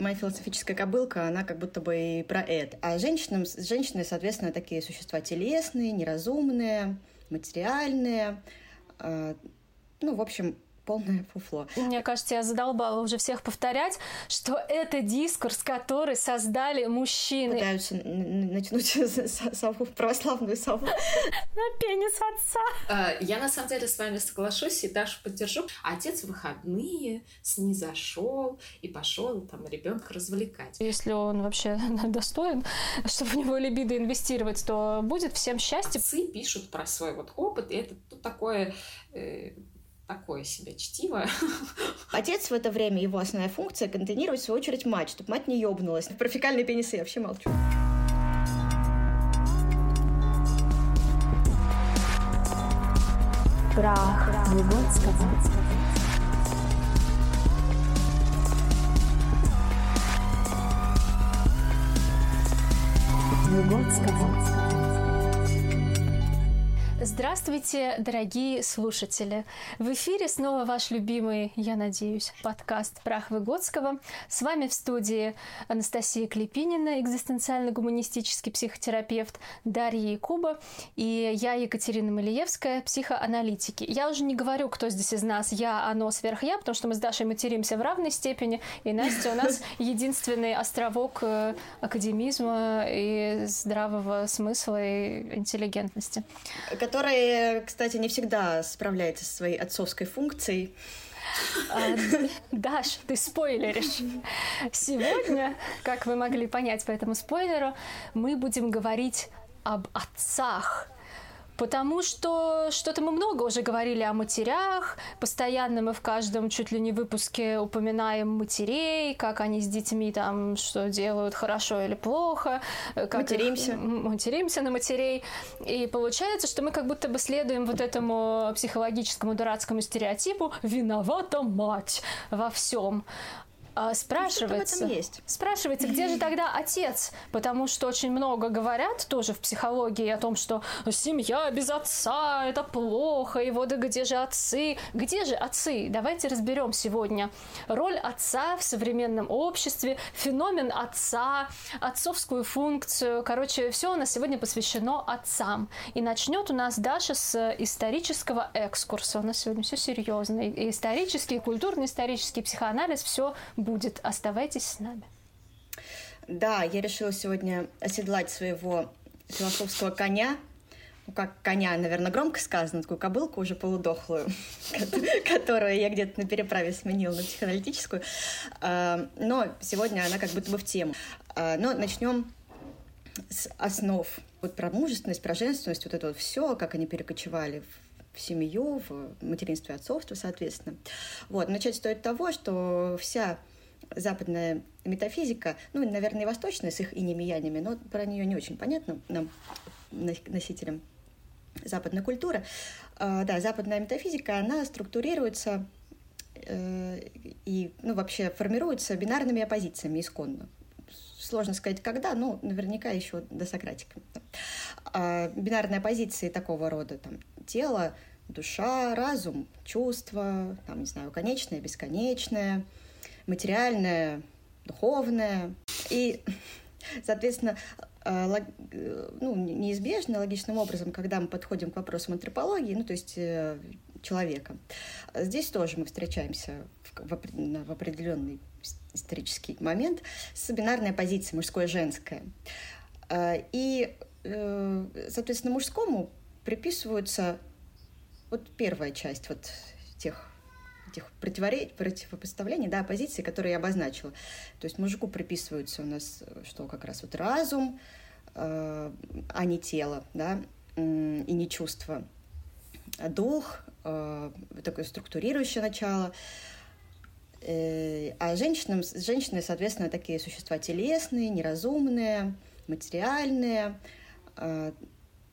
Моя философическая кобылка, она как будто бы и про это. А женщинам, женщины, соответственно, такие существа телесные, неразумные, материальные. Э, ну, в общем, полное фуфло. Мне кажется, я задолбала уже всех повторять, что это дискурс, который создали мужчины. Пытаются натянуть сову, православную сову. На пенис отца. А, я на самом деле с вами соглашусь и даже поддержу. Отец в выходные снизошел и пошел там ребенка развлекать. Если он вообще достоин, чтобы в него либидо инвестировать, то будет всем счастье. Отцы пишут про свой вот опыт, и это тут такое э, такое себе чтиво. Отец в это время, его основная функция — контейнировать, в свою очередь, мать, чтобы мать не ёбнулась. Про фекальные пенисы я вообще молчу. Прах Выгодского. Выгодского. Здравствуйте, дорогие слушатели! В эфире снова ваш любимый, я надеюсь, подкаст «Прах Выгодского». С вами в студии Анастасия Клепинина, экзистенциально-гуманистический психотерапевт, Дарья Якуба и я, Екатерина Малиевская, психоаналитики. Я уже не говорю, кто здесь из нас я, оно, сверх я, потому что мы с Дашей материмся в равной степени, и Настя у нас единственный островок э, академизма и здравого смысла и интеллигентности который, кстати, не всегда справляется со своей отцовской функцией. А, Даш, ты спойлеришь. Сегодня, как вы могли понять по этому спойлеру, мы будем говорить об отцах Потому что что-то мы много уже говорили о матерях, постоянно мы в каждом чуть ли не выпуске упоминаем матерей, как они с детьми там что делают, хорошо или плохо. Как материмся. Их, материмся на матерей. И получается, что мы как будто бы следуем вот этому психологическому дурацкому стереотипу «виновата мать во всем». А, спрашивается, ну, есть. спрашивается, где же тогда отец? Потому что очень много говорят тоже в психологии о том, что семья без отца это плохо, и вот где же отцы? Где же отцы? Давайте разберем сегодня роль отца в современном обществе, феномен отца, отцовскую функцию. Короче, все у нас сегодня посвящено отцам. И начнет у нас Даша с исторического экскурса. У нас сегодня все серьезно. И исторический, и культурно-исторический психоанализ, все будет. Оставайтесь с нами. Да, я решила сегодня оседлать своего философского коня, ну, как коня, наверное, громко сказано, такую кобылку уже полудохлую, которую я где-то на переправе сменила на психоаналитическую. А, но сегодня она как будто бы в тему. А, но начнем с основ. Вот про мужественность, про женственность, вот это вот все, как они перекочевали в семью, в материнство и отцовство, соответственно. Вот. Начать стоит того, что вся западная метафизика, ну, наверное, и восточная с их инями и янями, но про нее не очень понятно нам, носителям западной культуры. А, да, западная метафизика, она структурируется э, и, ну, вообще формируется бинарными оппозициями исконно. Сложно сказать, когда, но наверняка еще до Сократика. А, бинарные оппозиции такого рода, там, тело, душа, разум, чувство, там, не знаю, конечное, бесконечное – материальное, духовное. И, соответственно, э, ну, неизбежно, логичным образом, когда мы подходим к вопросам антропологии, ну, то есть э, человека, здесь тоже мы встречаемся в, определенный исторический момент с бинарной позицией мужское-женское. Э, и, соответственно, мужскому приписываются вот первая часть вот тех этих противопоставлений, да, позиций, которые я обозначила. То есть мужику приписываются у нас, что как раз вот разум, э, а не тело, да, и не чувство. Дух, э, такое структурирующее начало. Э, а женщинам, женщины, соответственно, такие существа телесные, неразумные, материальные.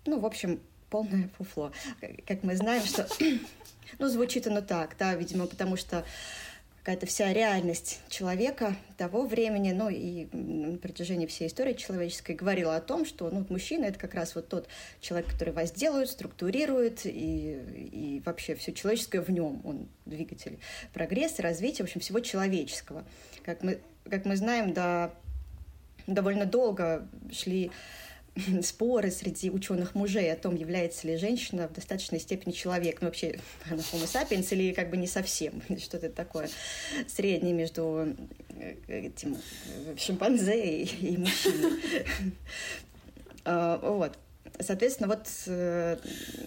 Ну, в общем, полное фуфло. Как мы знаем, что ну, звучит оно так, да, видимо, потому что какая-то вся реальность человека того времени, ну и на протяжении всей истории человеческой говорила о том, что ну, мужчина — это как раз вот тот человек, который возделывает, структурирует, и, и вообще все человеческое в нем, он двигатель прогресса, развития, в общем, всего человеческого. Как мы как мы знаем, до довольно долго шли споры среди ученых мужей о том, является ли женщина в достаточной степени человек, ну вообще она homo sapiens или как бы не совсем, что-то такое среднее между э, этим э, шимпанзе и, и мужчиной. А, вот. Соответственно, вот э,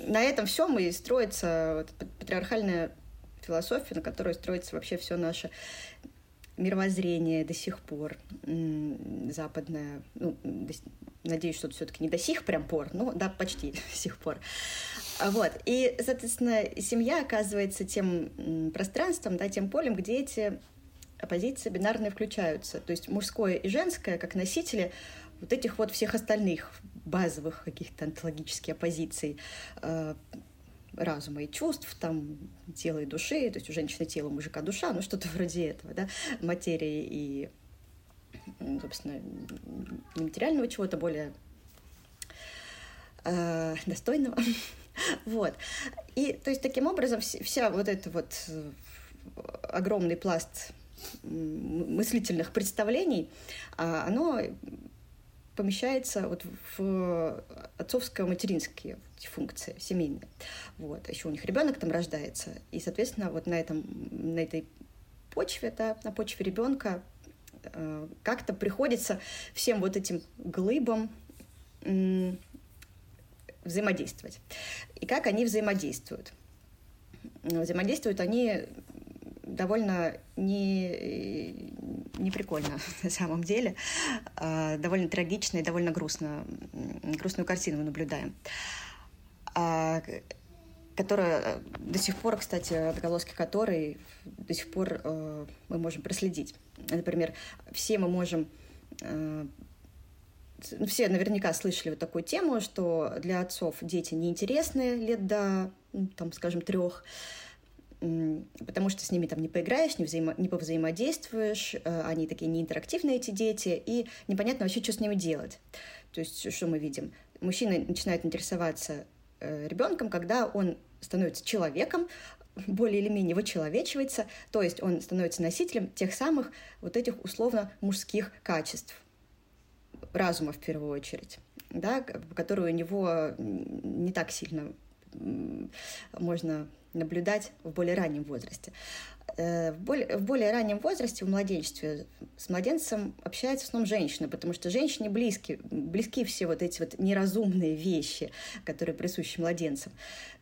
на этом все и строится патриархальная философия, на которой строится вообще все наше мировоззрение до сих пор западное, ну, надеюсь, что все-таки не до сих прям пор, но да, почти до сих пор. А вот. И, соответственно, семья оказывается тем пространством, да, тем полем, где эти оппозиции бинарные включаются. То есть мужское и женское как носители вот этих вот всех остальных базовых каких-то онтологических оппозиций э, разума и чувств, там тела и души, то есть у женщины тело, у мужика душа, ну что-то вроде этого, да, материи и, собственно, нематериального чего-то более э, достойного. вот. И, то есть, таким образом, вся вот эта вот э, огромный пласт мыслительных представлений, а, оно помещается вот в отцовско-материнские функции семейные. Вот. Еще у них ребенок там рождается. И, соответственно, вот на, этом, на этой почве, да, на почве ребенка э, как-то приходится всем вот этим глыбам э, взаимодействовать. И как они взаимодействуют? Взаимодействуют они довольно не, не прикольно на самом деле. А, довольно трагично и довольно грустно. Грустную картину мы наблюдаем. А, которая до сих пор, кстати, отголоски которой до сих пор э, мы можем проследить. Например, все мы можем э, все наверняка слышали вот такую тему, что для отцов дети неинтересны лет до, ну, там, скажем, трех, потому что с ними там не поиграешь, не, взаимо, не повзаимодействуешь, э, они такие неинтерактивные, эти дети, и непонятно вообще, что с ними делать. То есть, что мы видим? Мужчина начинает интересоваться э, ребенком, когда он становится человеком, более или менее вычеловечивается, то есть он становится носителем тех самых вот этих условно мужских качеств, разума в первую очередь, да, которые у него не так сильно можно наблюдать в более раннем возрасте. Э, в более, в более раннем возрасте, в младенчестве, с младенцем общается в основном женщина, потому что женщине близки, близки все вот эти вот неразумные вещи, которые присущи младенцам.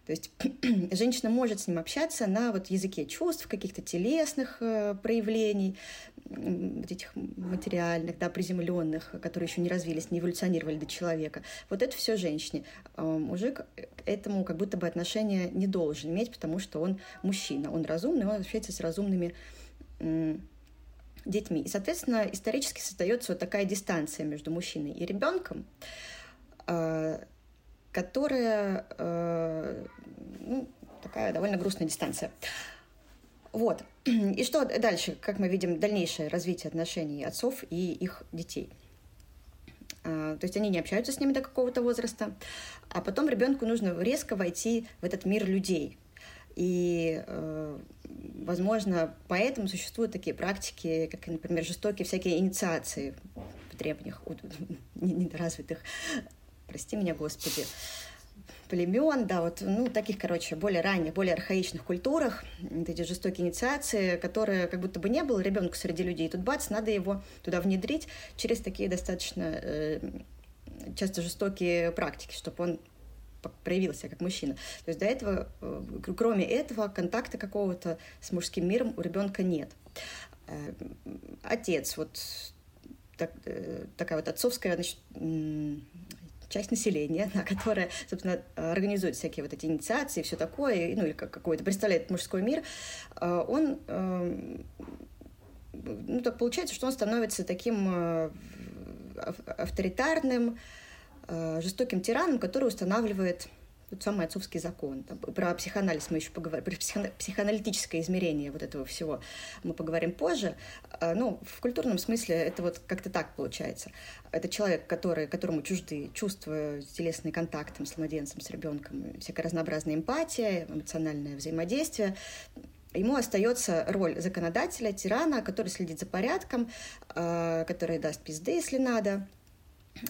То есть женщина может с ним общаться на вот языке чувств, каких-то телесных э, проявлений, вот этих материальных, да, приземленных, которые еще не развились, не эволюционировали до человека. Вот это все женщине. А мужик к этому как будто бы отношения не должен иметь, потому что он мужчина, он разумный, он общается с разумными детьми. И, соответственно, исторически создается вот такая дистанция между мужчиной и ребенком, а, которая э, ну, такая довольно грустная дистанция. Вот. И что дальше, как мы видим, дальнейшее развитие отношений отцов и их детей. А, то есть они не общаются с ними до какого-то возраста, а потом ребенку нужно резко войти в этот мир людей. И, э, возможно, поэтому существуют такие практики, как, например, жестокие всякие инициации в древних, недоразвитых, прости меня, Господи, племен, да, вот, ну, таких, короче, более ранних, более архаичных культурах, эти жестокие инициации, которые как будто бы не было ребенка среди людей, тут бац, надо его туда внедрить через такие достаточно э, часто жестокие практики, чтобы он проявился как мужчина. То есть до этого, э, кроме этого, контакта какого-то с мужским миром у ребенка нет. Э, отец, вот так, э, такая вот отцовская значит, часть населения, да, которая, собственно, организует всякие вот эти инициации, все такое, ну или как какой-то представляет мужской мир, э, он эм, ну, так получается, что он становится таким э, авторитарным, э, жестоким тираном, который устанавливает тот самый отцовский закон. Там, про психоанализ мы еще поговорим, про психоаналитическое измерение вот этого всего мы поговорим позже. А, ну, в культурном смысле это вот как-то так получается. Это человек, который, которому чужды чувства, телесный контакт с младенцем, с ребенком, всякая разнообразная эмпатия, эмоциональное взаимодействие. ему остается роль законодателя, тирана, который следит за порядком, э, который даст пизды, если надо, а, а,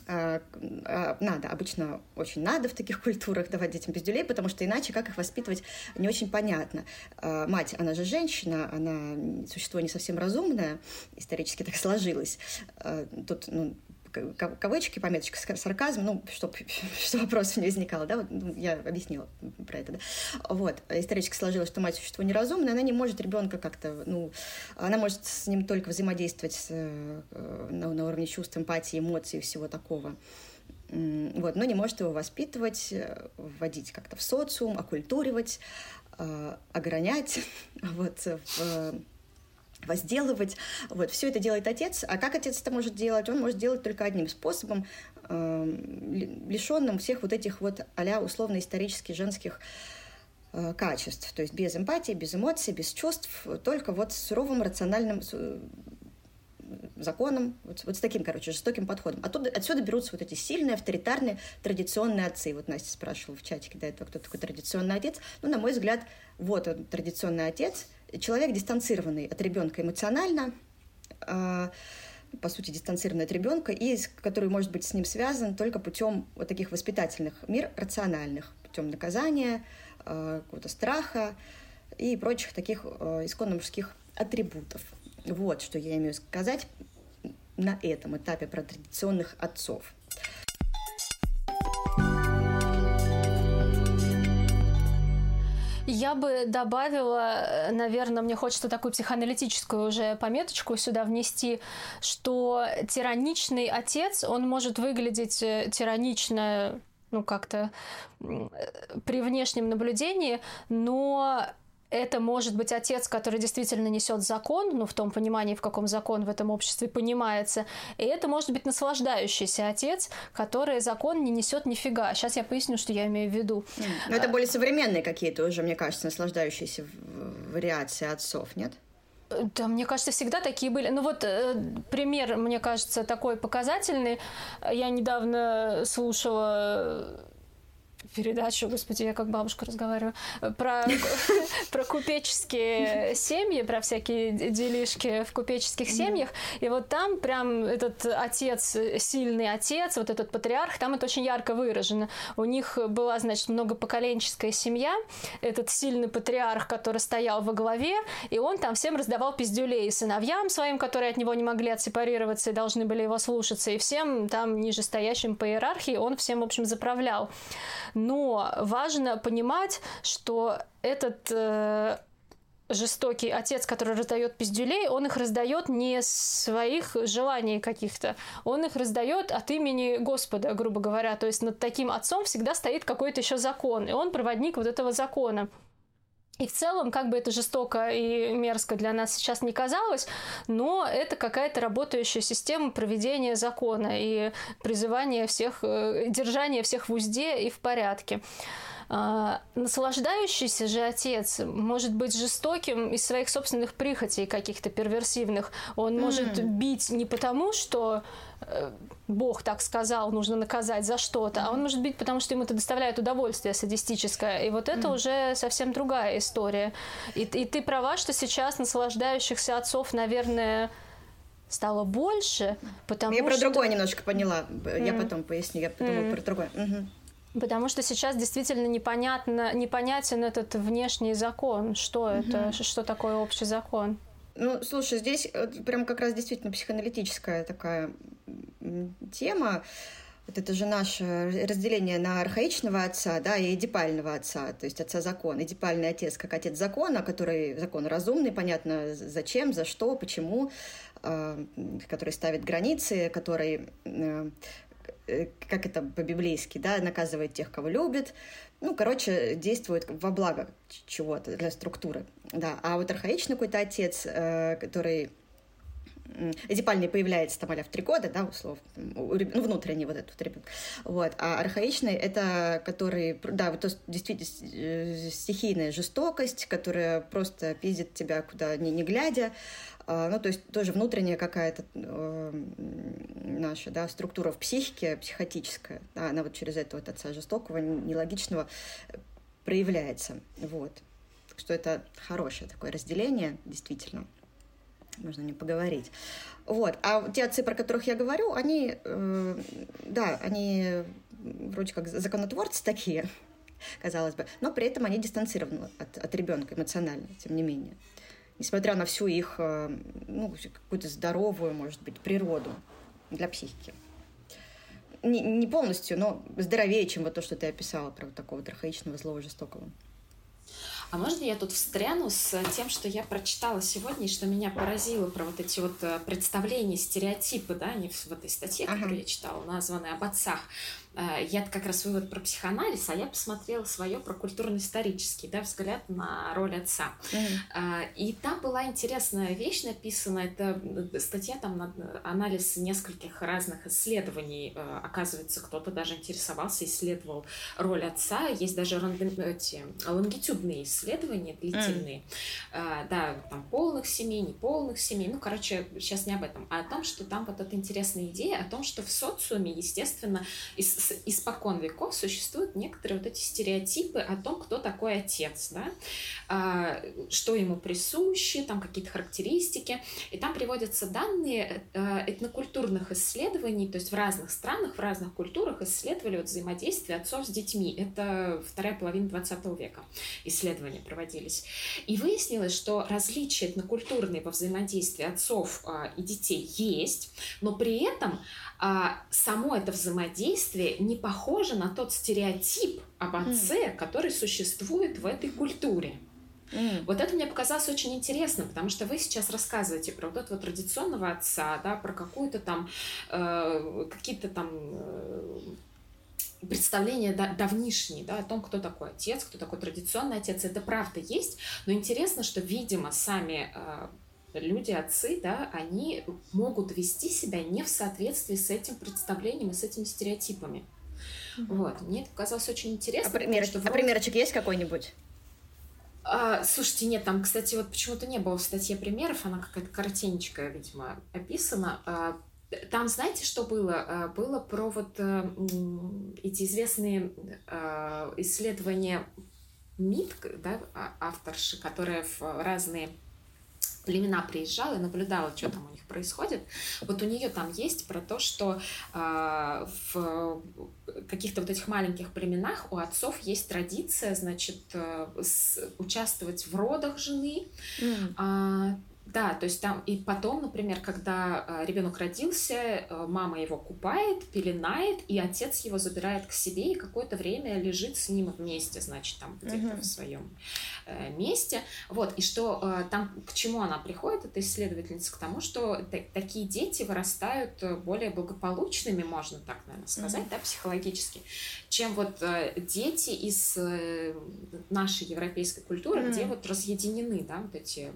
надо, обычно очень надо в таких культурах давать детям пиздюлей, потому что иначе как их воспитывать не очень понятно. А, мать, она же женщина, она существо не совсем разумное, исторически так сложилось. Тут ну, кавычки, пометочка, сарказм, ну, чтобы что вопросов не возникало, да, вот, ну, я объяснила про это, да. Вот, исторически сложилось, что мать существо неразумное, она не может ребенка как-то, ну, она может с ним только взаимодействовать э, на, на уровне чувств, эмпатии, эмоций и всего такого. Вот, но не может его воспитывать, э, вводить как-то в социум, оккультуривать, э, огранять, вот, в возделывать. Вот, все это делает отец. А как отец это может делать? Он может делать только одним способом, э, лишенным всех вот этих вот а условно-исторически женских э, качеств. То есть без эмпатии, без эмоций, без чувств, только вот с суровым рациональным законом, вот, вот с таким, короче, жестоким подходом. Оттуда, отсюда берутся вот эти сильные, авторитарные, традиционные отцы. Вот Настя спрашивала в чатике до этого, кто такой традиционный отец. Ну, на мой взгляд, вот он, традиционный отец, человек дистанцированный от ребенка эмоционально, э, по сути, дистанцированный от ребенка, и который может быть с ним связан только путем вот таких воспитательных мер рациональных, путем наказания, э, какого-то страха и прочих таких э, исконно мужских атрибутов. Вот что я имею сказать на этом этапе про традиционных отцов. Я бы добавила, э, наверное, мне хочется такую психоаналитическую уже пометочку сюда внести, что тираничный отец, он может выглядеть э, тиранично ну, как-то э, при внешнем наблюдении, но это может быть отец, который действительно несет закон, ну, в том понимании, в каком закон в этом обществе понимается. И это может быть наслаждающийся отец, который закон не несет нифига. Сейчас я поясню, что я имею в виду. Но это более современные какие-то уже, мне кажется, наслаждающиеся вариации отцов, нет? Да, мне кажется, всегда такие были. Ну вот э, пример, мне кажется, такой показательный. Я недавно слушала передачу, господи, я как бабушка разговариваю, про, про купеческие семьи, про всякие делишки в купеческих семьях. И вот там прям этот отец, сильный отец, вот этот патриарх, там это очень ярко выражено. У них была, значит, многопоколенческая семья, этот сильный патриарх, который стоял во главе, и он там всем раздавал пиздюлей сыновьям своим, которые от него не могли отсепарироваться и должны были его слушаться, и всем там нижестоящим по иерархии он всем, в общем, заправлял но важно понимать, что этот э, жестокий отец, который раздает пиздюлей, он их раздает не своих желаний каких-то, он их раздает от имени Господа, грубо говоря. То есть над таким отцом всегда стоит какой-то еще закон, и он проводник вот этого закона. И в целом, как бы это жестоко и мерзко для нас сейчас не казалось, но это какая-то работающая система проведения закона и призывания всех, э, держания всех в узде и в порядке. А, наслаждающийся же отец может быть жестоким из своих собственных прихотей каких-то перверсивных. Он может mm. бить не потому, что э, Бог так сказал, нужно наказать за что-то, mm. а он может бить, потому что ему это доставляет удовольствие садистическое. И вот это mm. уже совсем другая история. И, и ты права, что сейчас наслаждающихся отцов, наверное, стало больше, потому я что... про другое немножко поняла. Я mm. потом поясню, я подумала mm. про другое. Угу. Потому что сейчас действительно непонятно, непонятен этот внешний закон. Что угу. это? Что такое общий закон? Ну, слушай, здесь прям как раз действительно психоаналитическая такая тема. Вот это же наше разделение на архаичного отца, да, и эдипального отца, то есть отца закона. Эдипальный отец как отец закона, который закон разумный, понятно, зачем, за что, почему, э, который ставит границы, который э, Э, как это по-библейски, да, наказывает тех, кого любит. Ну, короче, действует во благо чего-то для структуры. Да. А вот архаичный какой-то отец, э, который Эдипальный появляется там в три года, да, условно, ну, внутренний вот этот ребенок. Вот. А архаичный — это который, да, вот то, действительно э, стихийная жестокость, которая просто пиздит тебя куда ни, не глядя, ну, то есть тоже внутренняя какая-то э, наша да, структура в психике, психотическая, да, она вот через этого вот отца жестокого, нелогичного проявляется. Вот. Так что это хорошее такое разделение, действительно. Можно не поговорить. Вот. А те отцы, про которых я говорю, они, э, да, они вроде как законотворцы такие, казалось бы, но при этом они дистанцированы от, от ребенка эмоционально, тем не менее. Несмотря на всю их, э, ну, какую-то здоровую, может быть, природу для психики. Не, не полностью, но здоровее, чем вот то, что ты описала про вот такого вот архаичного, злого, жестокого. А можно я тут встряну с тем, что я прочитала сегодня, и что меня поразило про вот эти вот э, представления, стереотипы, да, они в этой статье, ага. которую я читала, названной об отцах. Э, я как раз вывод про психоанализ, а я посмотрела свое про культурно-исторический да, взгляд на роль отца. Mm-hmm. И там была интересная вещь написана, это э, статья, там анализ нескольких разных исследований. Оказывается, кто-то даже интересовался, исследовал роль отца. Есть даже эти лонгитюдные исследования длительные. Mm. Да, там полных семей, неполных семей. Ну, короче, сейчас не об этом, а о том, что там вот эта интересная идея о том, что в социуме, естественно, из испокон веков существуют некоторые вот эти стереотипы о том, кто такой отец, да, а, что ему присуще, там какие-то характеристики. И там приводятся данные э, этнокультурных исследований, то есть в разных странах, в разных культурах исследовали вот взаимодействие отцов с детьми. Это вторая половина 20 века исследования проводились. И выяснилось, что различия этнокультурные во взаимодействии отцов а, и детей есть, но при этом а, само это взаимодействие не похоже на тот стереотип об отце, mm. который существует в этой культуре. Mm. Вот это мне показалось очень интересным, потому что вы сейчас рассказываете про вот этого традиционного отца, да, про какую-то там, э, какие-то там э, представления давнишние, да, о том, кто такой отец, кто такой традиционный отец. Это правда есть, но интересно, что, видимо, сами э, люди, отцы, да, они могут вести себя не в соответствии с этим представлением и с этими стереотипами. Mm-hmm. Вот. Мне это показалось очень интересно. А, пример, что а вроде... а примерочек есть какой-нибудь? А, слушайте, нет, там, кстати, вот почему-то не было в статье примеров, она какая-то коротенькая, видимо, описана. А, там, знаете, что было? А, было про вот э, эти известные а, исследования МИД, да, авторши, которые в разные племена приезжала и наблюдала, что там у них происходит. Вот у нее там есть про то, что э, в каких-то вот этих маленьких племенах у отцов есть традиция, значит, э, с, участвовать в родах жены. Mm. Э, да, то есть там и потом, например, когда э, ребенок родился, э, мама его купает, пеленает, и отец его забирает к себе и какое-то время лежит с ним вместе, значит, там где-то uh-huh. в своем э, месте. Вот, и что там, к чему она приходит, эта исследовательница, к тому, что такие дети вырастают более благополучными, можно так, наверное, сказать, uh-huh. да, психологически, чем вот дети из нашей европейской культуры, uh-huh. где вот разъединены, да, вот эти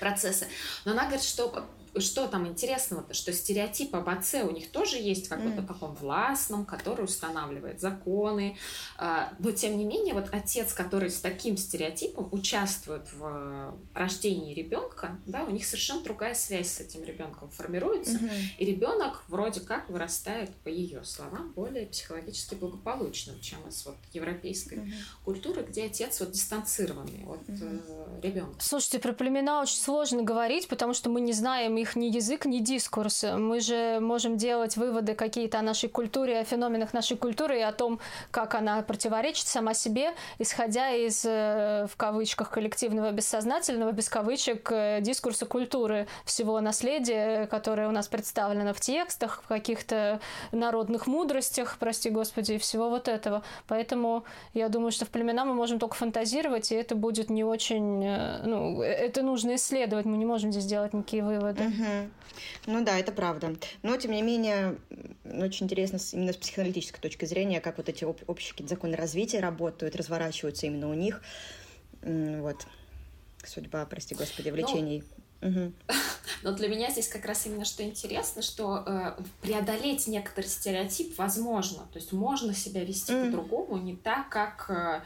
процессы. Но она говорит, что что там интересного-то, что стереотип об отце у них тоже есть как mm. таком властном, который устанавливает законы, а, но тем не менее вот отец, который с таким стереотипом участвует в рождении ребенка, да, у них совершенно другая связь с этим ребенком формируется, mm-hmm. и ребенок вроде как вырастает по ее словам более психологически благополучным, чем из вот европейской mm-hmm. культуры, где отец вот дистанцированный от mm-hmm. ребенка. Слушайте, про племена очень сложно говорить, потому что мы не знаем их них ни язык, ни дискурс. Мы же можем делать выводы какие-то о нашей культуре, о феноменах нашей культуры и о том, как она противоречит сама себе, исходя из, э, в кавычках, коллективного бессознательного, без кавычек, э, дискурса культуры, всего наследия, которое у нас представлено в текстах, в каких-то народных мудростях, прости господи, и всего вот этого. Поэтому я думаю, что в племена мы можем только фантазировать, и это будет не очень... Э, ну, это нужно исследовать, мы не можем здесь делать никакие выводы. Угу. Ну да, это правда. Но, тем не менее, очень интересно именно с психоаналитической точки зрения, как вот эти об- общие законы развития работают, разворачиваются именно у них. Вот. Судьба, прости господи, влечений. Ну, угу. Но для меня здесь как раз именно что интересно, что э, преодолеть некоторый стереотип возможно. То есть можно себя вести mm. по-другому, не так, как э,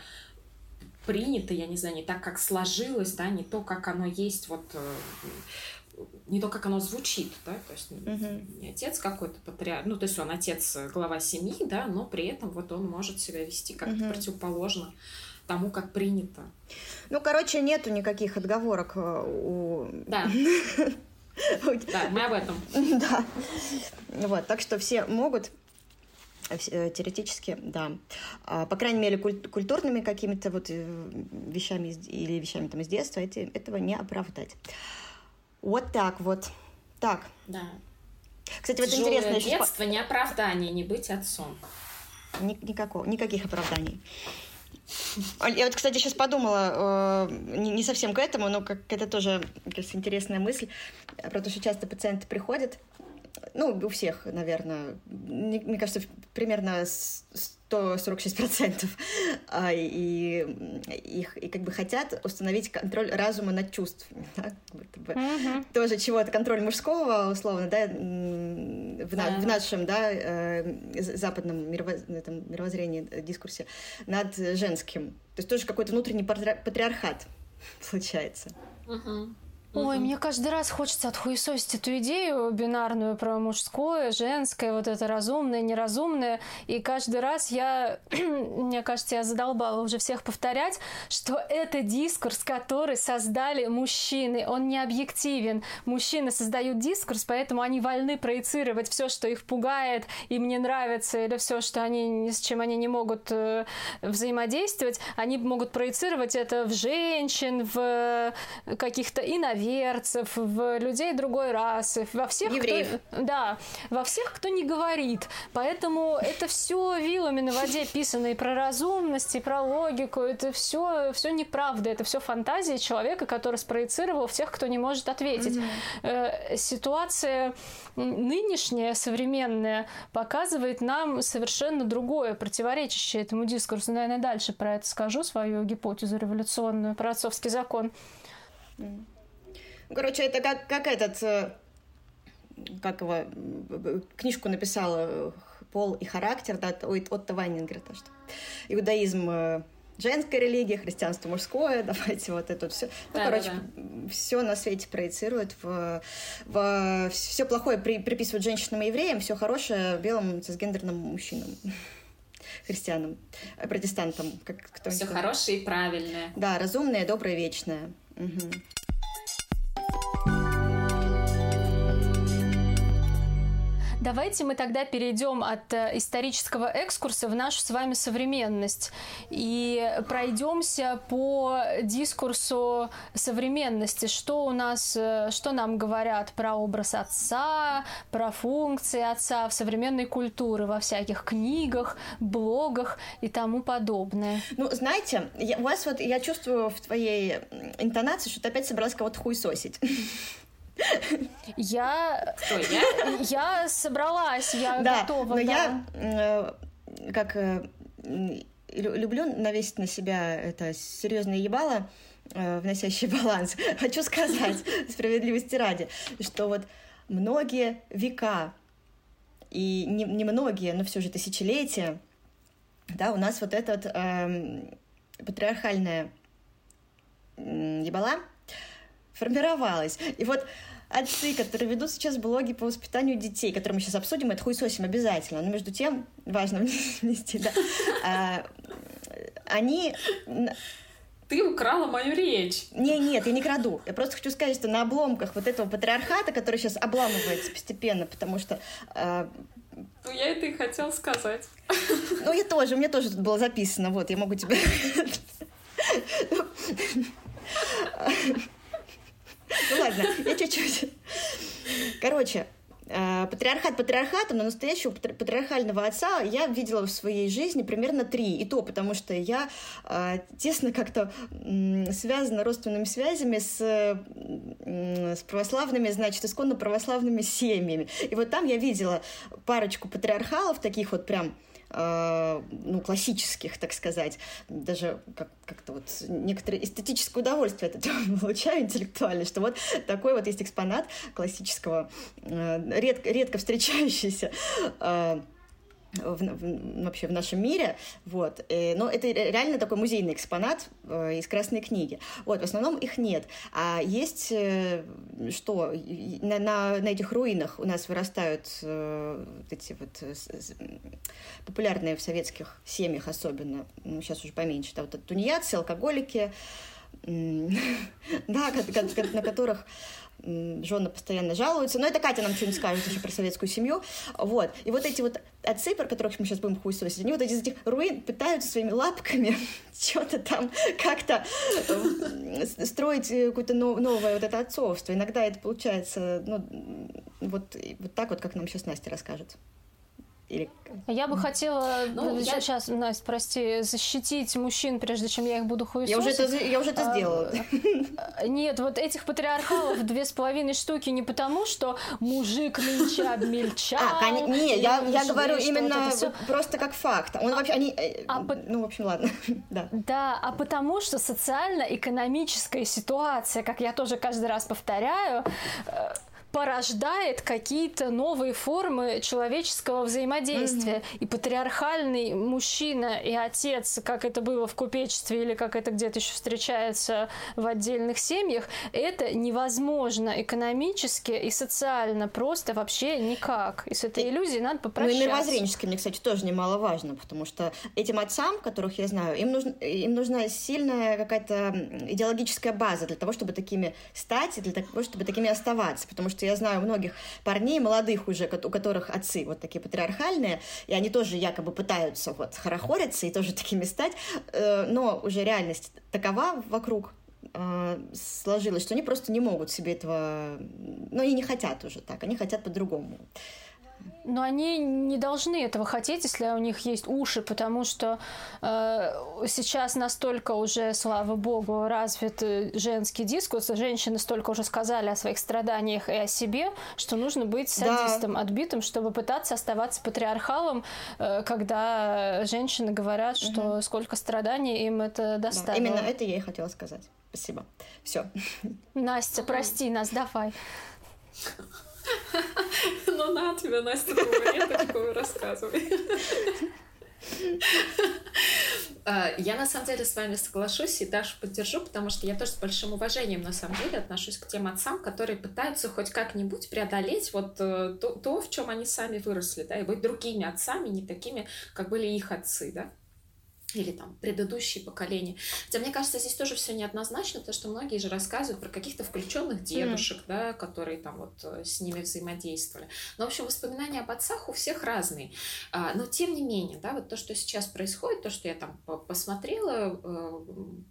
принято, я не знаю, не так, как сложилось, да, не то, как оно есть вот э, не то, как оно звучит, да, то есть uh-huh. не отец какой-то патриарх, ну, то есть он отец, э, глава семьи, да, но при этом вот он может себя вести как-то uh-huh. противоположно тому, как принято. Ну, короче, нету никаких отговорок э, у... Да. Да, мы об этом. Да. Вот, так что все могут э, теоретически, да. А, по крайней мере, культурными какими-то вот вещами или вещами там из детства эти, этого не оправдать. Вот так вот. Так. Да. Кстати, вот интересно... детство не оправдание, не быть отцом. Ни, никакого, никаких оправданий. Я вот, кстати, сейчас подумала, э, не совсем к этому, но как это тоже, кажется, интересная мысль, про то, что часто пациенты приходят, ну, у всех, наверное, мне кажется, примерно 146% а, и их и как бы хотят установить контроль разума над чувствами, да? бы. Uh-huh. тоже чего-то контроль мужского условно, да, в, uh-huh. в нашем, да, э, западном мировоз... этом мировоззрении э, дискурсе над женским, то есть тоже какой-то внутренний патриархат получается. Uh-huh. Ой, мне каждый раз хочется отхуесосить эту идею бинарную про мужское, женское, вот это разумное, неразумное. И каждый раз я, мне кажется, я задолбала уже всех повторять, что это дискурс, который создали мужчины. Он не объективен. Мужчины создают дискурс, поэтому они вольны проецировать все, что их пугает, им не нравится, или все, что они, с чем они не могут э, взаимодействовать. Они могут проецировать это в женщин, в каких-то и на иноверцев, в людей другой расы, во всех, Евреев. кто, да, во всех, кто не говорит. Поэтому это все вилами на воде писано и про разумность, и про логику. Это все, все неправда, это все фантазии человека, который спроецировал всех, кто не может ответить. Mm-hmm. ситуация нынешняя, современная, показывает нам совершенно другое, противоречащее этому дискурсу. Наверное, дальше про это скажу, свою гипотезу революционную, про отцовский закон. Mm. Короче, это как, как этот, э, как его, книжку написала «Пол и характер», да, от Отто Вайнингера, то, что иудаизм э, женская религия, христианство мужское, давайте вот это все. Ну, да, короче, да, да. все на свете проецирует, в, в, все плохое при, приписывают женщинам и евреям, все хорошее белым цисгендерным мужчинам христианам, э, протестантам. Как, кто все хорошее и правильное. Да, разумное, доброе, вечное. Угу. Thank you. Давайте мы тогда перейдем от э, исторического экскурса в нашу с вами современность и пройдемся по дискурсу современности. Что у нас, э, что нам говорят про образ отца, про функции отца в современной культуре, во всяких книгах, блогах и тому подобное. Ну, знаете, я, у вас вот, я чувствую в твоей интонации, что ты опять собралась кого-то хуесосить. Я... Кто, я? Я собралась, я да, готова. но да. я э, как э, люблю навесить на себя это серьезное ебало, э, вносящее баланс. Хочу сказать, справедливости ради, что вот многие века, и не, не многие, но все же тысячелетия, да, у нас вот этот э, патриархальная ебала формировалась. И вот отцы, которые ведут сейчас блоги по воспитанию детей, которые мы сейчас обсудим, это хуесосим обязательно, но между тем важно внести, да, а, они... Ты украла мою речь. Не, нет, я не краду. Я просто хочу сказать, что на обломках вот этого патриархата, который сейчас обламывается постепенно, потому что э, ну, я это и хотел сказать. Ну, я тоже, меня тоже тут было записано, вот, я могу тебе... Ну ладно, я чуть-чуть. Короче, э, Патриархат патриархатом, но настоящего патриархального отца я видела в своей жизни примерно три. И то потому, что я э, тесно как-то связана родственными связями с, с православными, значит, исконно православными семьями. И вот там я видела парочку патриархалов, таких вот прям ну, классических, так сказать, даже как- как-то вот некоторое эстетическое удовольствие от этого получаю интеллектуально, что вот такой вот есть экспонат классического, э, редко, редко встречающийся э, в, в, вообще в нашем мире, вот, э, но это реально такой музейный экспонат э, из Красной книги, вот, в основном их нет, а есть, э, что, на, на, на этих руинах у нас вырастают э, вот эти вот э, популярные в советских семьях особенно, ну, сейчас уже поменьше, да, вот тунеядцы, алкоголики, да, на которых жены постоянно жалуются. Но это Катя нам что-нибудь скажет еще про советскую семью. Вот. И вот эти вот отцы, про которых мы сейчас будем хуесосить, они вот из этих руин пытаются своими лапками что-то там как-то э, строить э, какое-то новое вот это отцовство. Иногда это получается ну, вот, вот так вот, как нам сейчас Настя расскажет. Или... Я бы хотела ну, я... сейчас, Настя, прости, защитить мужчин, прежде чем я их буду хуесосить. Я уже это, я уже это а, сделала. Нет, вот этих патриархалов две с половиной штуки не потому, что мужик нынче обмельчал. А, не, я, я говорю именно вот просто как факт. Он вообще, они, э, а, ну, в общем, ладно. да. да, а потому что социально-экономическая ситуация, как я тоже каждый раз повторяю, э, порождает какие-то новые формы человеческого взаимодействия. Mm-hmm. И патриархальный мужчина и отец, как это было в купечестве или как это где-то еще встречается в отдельных семьях, это невозможно экономически и социально просто вообще никак. И с этой иллюзией надо попрощаться. Ну и мировоззренчески мне, кстати, тоже немаловажно, потому что этим отцам, которых я знаю, им, нужно, им нужна сильная какая-то идеологическая база для того, чтобы такими стать, и для того, чтобы такими оставаться, потому что что я знаю многих парней, молодых уже, у которых отцы вот такие патриархальные, и они тоже якобы пытаются вот хорохориться и тоже такими стать, э, но уже реальность такова вокруг, э, сложилась, что они просто не могут себе этого, ну и не хотят уже так, они хотят по-другому. Но они не должны этого хотеть, если у них есть уши, потому что э, сейчас настолько уже, слава богу, развит женский дискурс, женщины столько уже сказали о своих страданиях и о себе, что нужно быть садистом, да. отбитым, чтобы пытаться оставаться патриархалом, э, когда женщины говорят, что угу. сколько страданий им это доставило. Да, именно это я и хотела сказать. Спасибо. Все. Настя, прости нас, давай. Ну на тебе, Настя, табуреточку рассказывай. А, я на самом деле с вами соглашусь и даже поддержу, потому что я тоже с большим уважением на самом деле отношусь к тем отцам, которые пытаются хоть как-нибудь преодолеть вот э, то, то, в чем они сами выросли, да, и быть другими отцами, не такими, как были их отцы, да или там предыдущие поколения. Хотя мне кажется, здесь тоже все неоднозначно, потому что многие же рассказывают про каких-то включенных дедушек, mm. да, которые там вот э, с ними взаимодействовали. Но, в общем, воспоминания об отцах у всех разные. А, но тем не менее, да, вот то, что сейчас происходит, то, что я там посмотрела, э,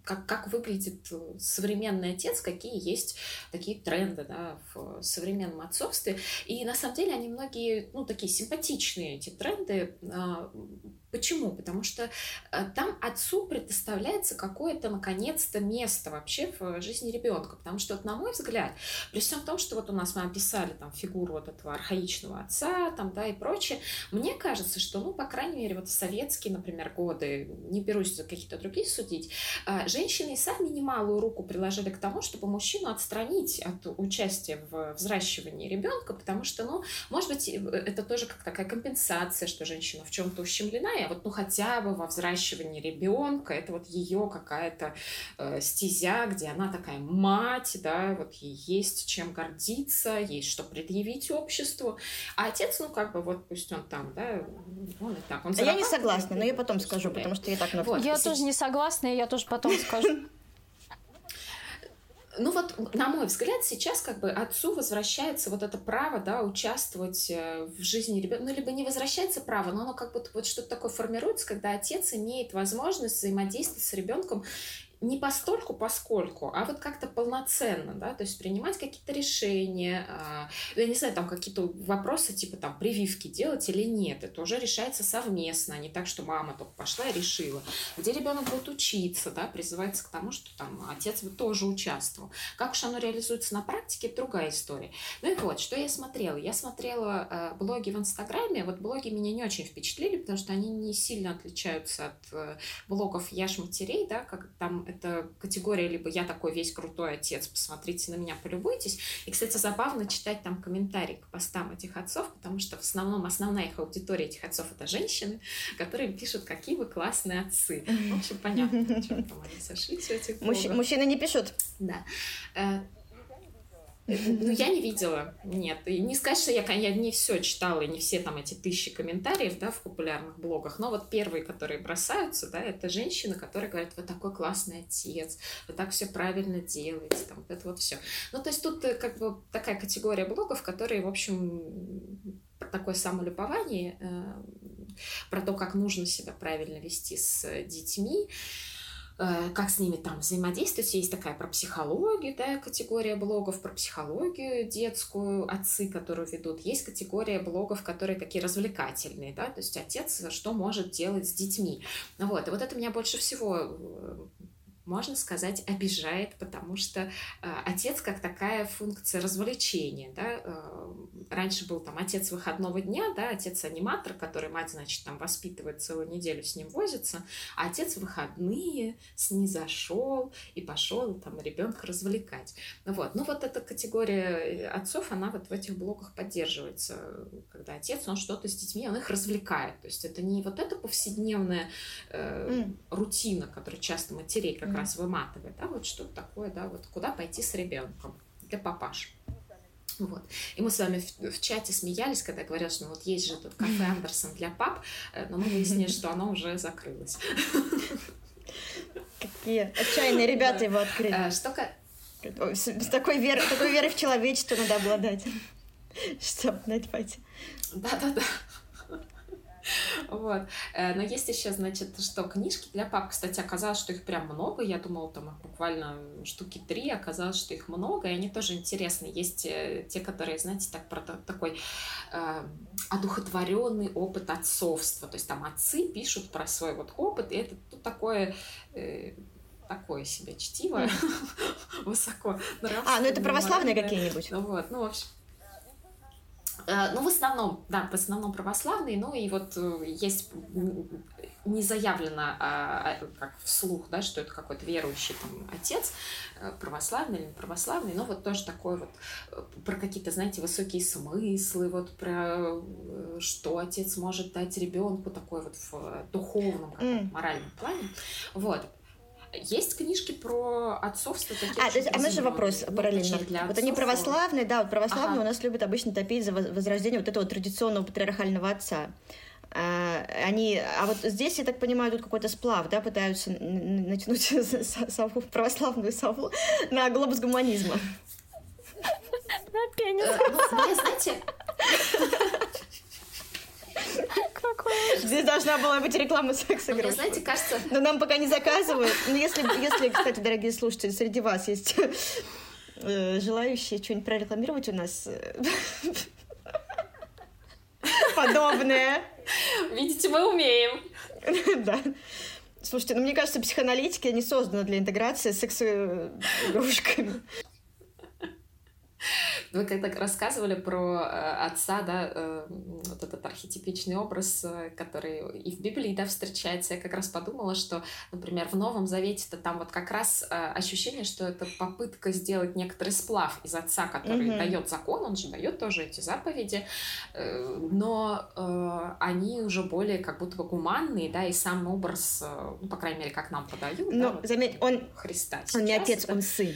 как, как выглядит современный отец, какие есть такие тренды, да, в современном отцовстве. И на самом деле они многие, ну, такие симпатичные, эти тренды, а, Почему? Потому что э, там отцу предоставляется какое-то, наконец-то, место вообще в жизни ребенка. Потому что, вот, на мой взгляд, при всем том, что вот у нас мы описали там фигуру вот этого архаичного отца там, да, и прочее, мне кажется, что, ну, по крайней мере, вот в советские, например, годы, не берусь за какие-то другие судить, э, женщины сами немалую руку приложили к тому, чтобы мужчину отстранить от участия в взращивании ребенка, потому что, ну, может быть, э, это тоже как такая компенсация, что женщина в чем-то ущемлена, а вот ну хотя бы во взращивании ребенка, это вот ее какая-то э, стезя, где она такая мать, да, вот ей есть чем гордиться, есть что предъявить обществу, а отец, ну как бы вот пусть он там, да, он и так, он а Я не согласна, но я потом скажу, потому что я так вот. Я тоже не согласна, и я тоже потом скажу. Ну вот, на мой взгляд, сейчас как бы отцу возвращается вот это право, да, участвовать э, в жизни ребенка, ну, либо не возвращается право, но оно как будто вот что-то такое формируется, когда отец имеет возможность взаимодействовать с ребенком не постольку, поскольку, а вот как-то полноценно, да, то есть принимать какие-то решения, э, я не знаю, там какие-то вопросы типа там прививки делать или нет, это уже решается совместно, а не так, что мама только пошла и решила. Где ребенок будет учиться, да, призывается к тому, что там отец бы тоже участвовал. Как уж оно реализуется на практике, другая история. Ну и вот, что я смотрела? Я смотрела э, блоги в Инстаграме, вот блоги меня не очень впечатлили, потому что они не сильно отличаются от э, блогов Яш матерей, да, как там это категория либо я такой весь крутой отец, посмотрите на меня, полюбуйтесь. И, кстати, забавно читать там комментарии к постам этих отцов, потому что в основном основная их аудитория этих отцов это женщины, которые пишут, какие вы классные отцы. В общем, понятно, о чем там они сошлись в этих Мужчины не пишут? Да. Э, ну, я не видела, нет. И не сказать, что я, я не все читала, и не все там эти тысячи комментариев, да, в популярных блогах, но вот первые, которые бросаются, да, это женщины, которые говорят, вы такой классный отец, вы так все правильно делаете, там, вот это вот все. Ну, то есть тут э, как бы такая категория блогов, которые, в общем, такое самолюбование, э, про то, как нужно себя правильно вести с детьми, Э, как с ними там взаимодействовать. Есть такая про психологию, да, категория блогов, про психологию детскую, отцы, которые ведут. Есть категория блогов, которые такие развлекательные, да, то есть отец что может делать с детьми. Вот, и вот это меня больше всего э, можно сказать, обижает, потому что э, отец как такая функция развлечения, да, э, раньше был там отец выходного дня, да, отец-аниматор, который мать, значит, там воспитывает целую неделю, с ним возится, а отец выходные с ней зашел и пошел там ребенка развлекать. Вот, ну вот эта категория отцов, она вот в этих блоках поддерживается, когда отец, он что-то с детьми, он их развлекает, то есть это не вот эта повседневная э, mm. рутина, которая часто матерей как раз выматывает, да, вот что-то такое, да, вот куда пойти с ребенком для папаш. Вот. И мы с вами в, в чате смеялись, когда говорят, что ну, вот есть же тут кафе Андерсон для пап, э, но мы выяснили, что оно уже закрылось. Какие отчаянные ребята его открыли. Э, что с такой верой, такой верой в человечество надо обладать, чтобы найти. Да-да-да. Вот. Э, но есть еще, значит, что книжки для пап, кстати, оказалось, что их прям много. Я думала, там буквально штуки три, оказалось, что их много, и они тоже интересные. Есть э, те, которые, знаете, так про такой э, одухотворенный опыт отцовства. То есть там отцы пишут про свой вот опыт, и это тут такое э, такое себе чтиво, высоко А, ну это православные какие-нибудь? Ну вот, ну, в общем, ну, в основном, да, в основном православные, ну и вот э, есть не заявлено а, а, как вслух, да, что это какой-то верующий там отец, э, православный или православный, но вот тоже такой вот про какие-то, знаете, высокие смыслы, вот про что отец может дать ребенку, такой вот в духовном, mm. моральном плане. Вот. Есть книжки про отцовство. Такие а, то есть, а наш вопрос ну, параллельно. Вот они православные, да, вот православные ага. у нас любят обычно топить за возрождение вот этого традиционного патриархального отца. А, они, а вот здесь, я так понимаю, тут какой-то сплав, да, пытаются натянуть сову, православную сову на глобус гуманизма. На пенис. Э, ну, знаете, Здесь должна была быть реклама секс-игрушек. Мне, знаете, кажется... Но нам пока не заказывают. Но если, если, кстати, дорогие слушатели, среди вас есть э, желающие что-нибудь прорекламировать у нас э, подобное. Видите, мы умеем. Да. Слушайте, ну мне кажется, психоаналитики, не созданы для интеграции с секс-игрушками. Вы когда рассказывали про э, отца, да, э, вот этот архетипичный образ, э, который и в Библии, да, встречается, я как раз подумала, что, например, в Новом Завете-то там вот как раз ощущение, что это попытка сделать некоторый сплав из отца, который mm-hmm. дает закон, он же дает тоже эти заповеди, но они уже более как будто бы гуманные, да, и сам образ, ну, по крайней мере, как нам подают, но, да, вот, заметь, он, Христа он не отец, да? он сын.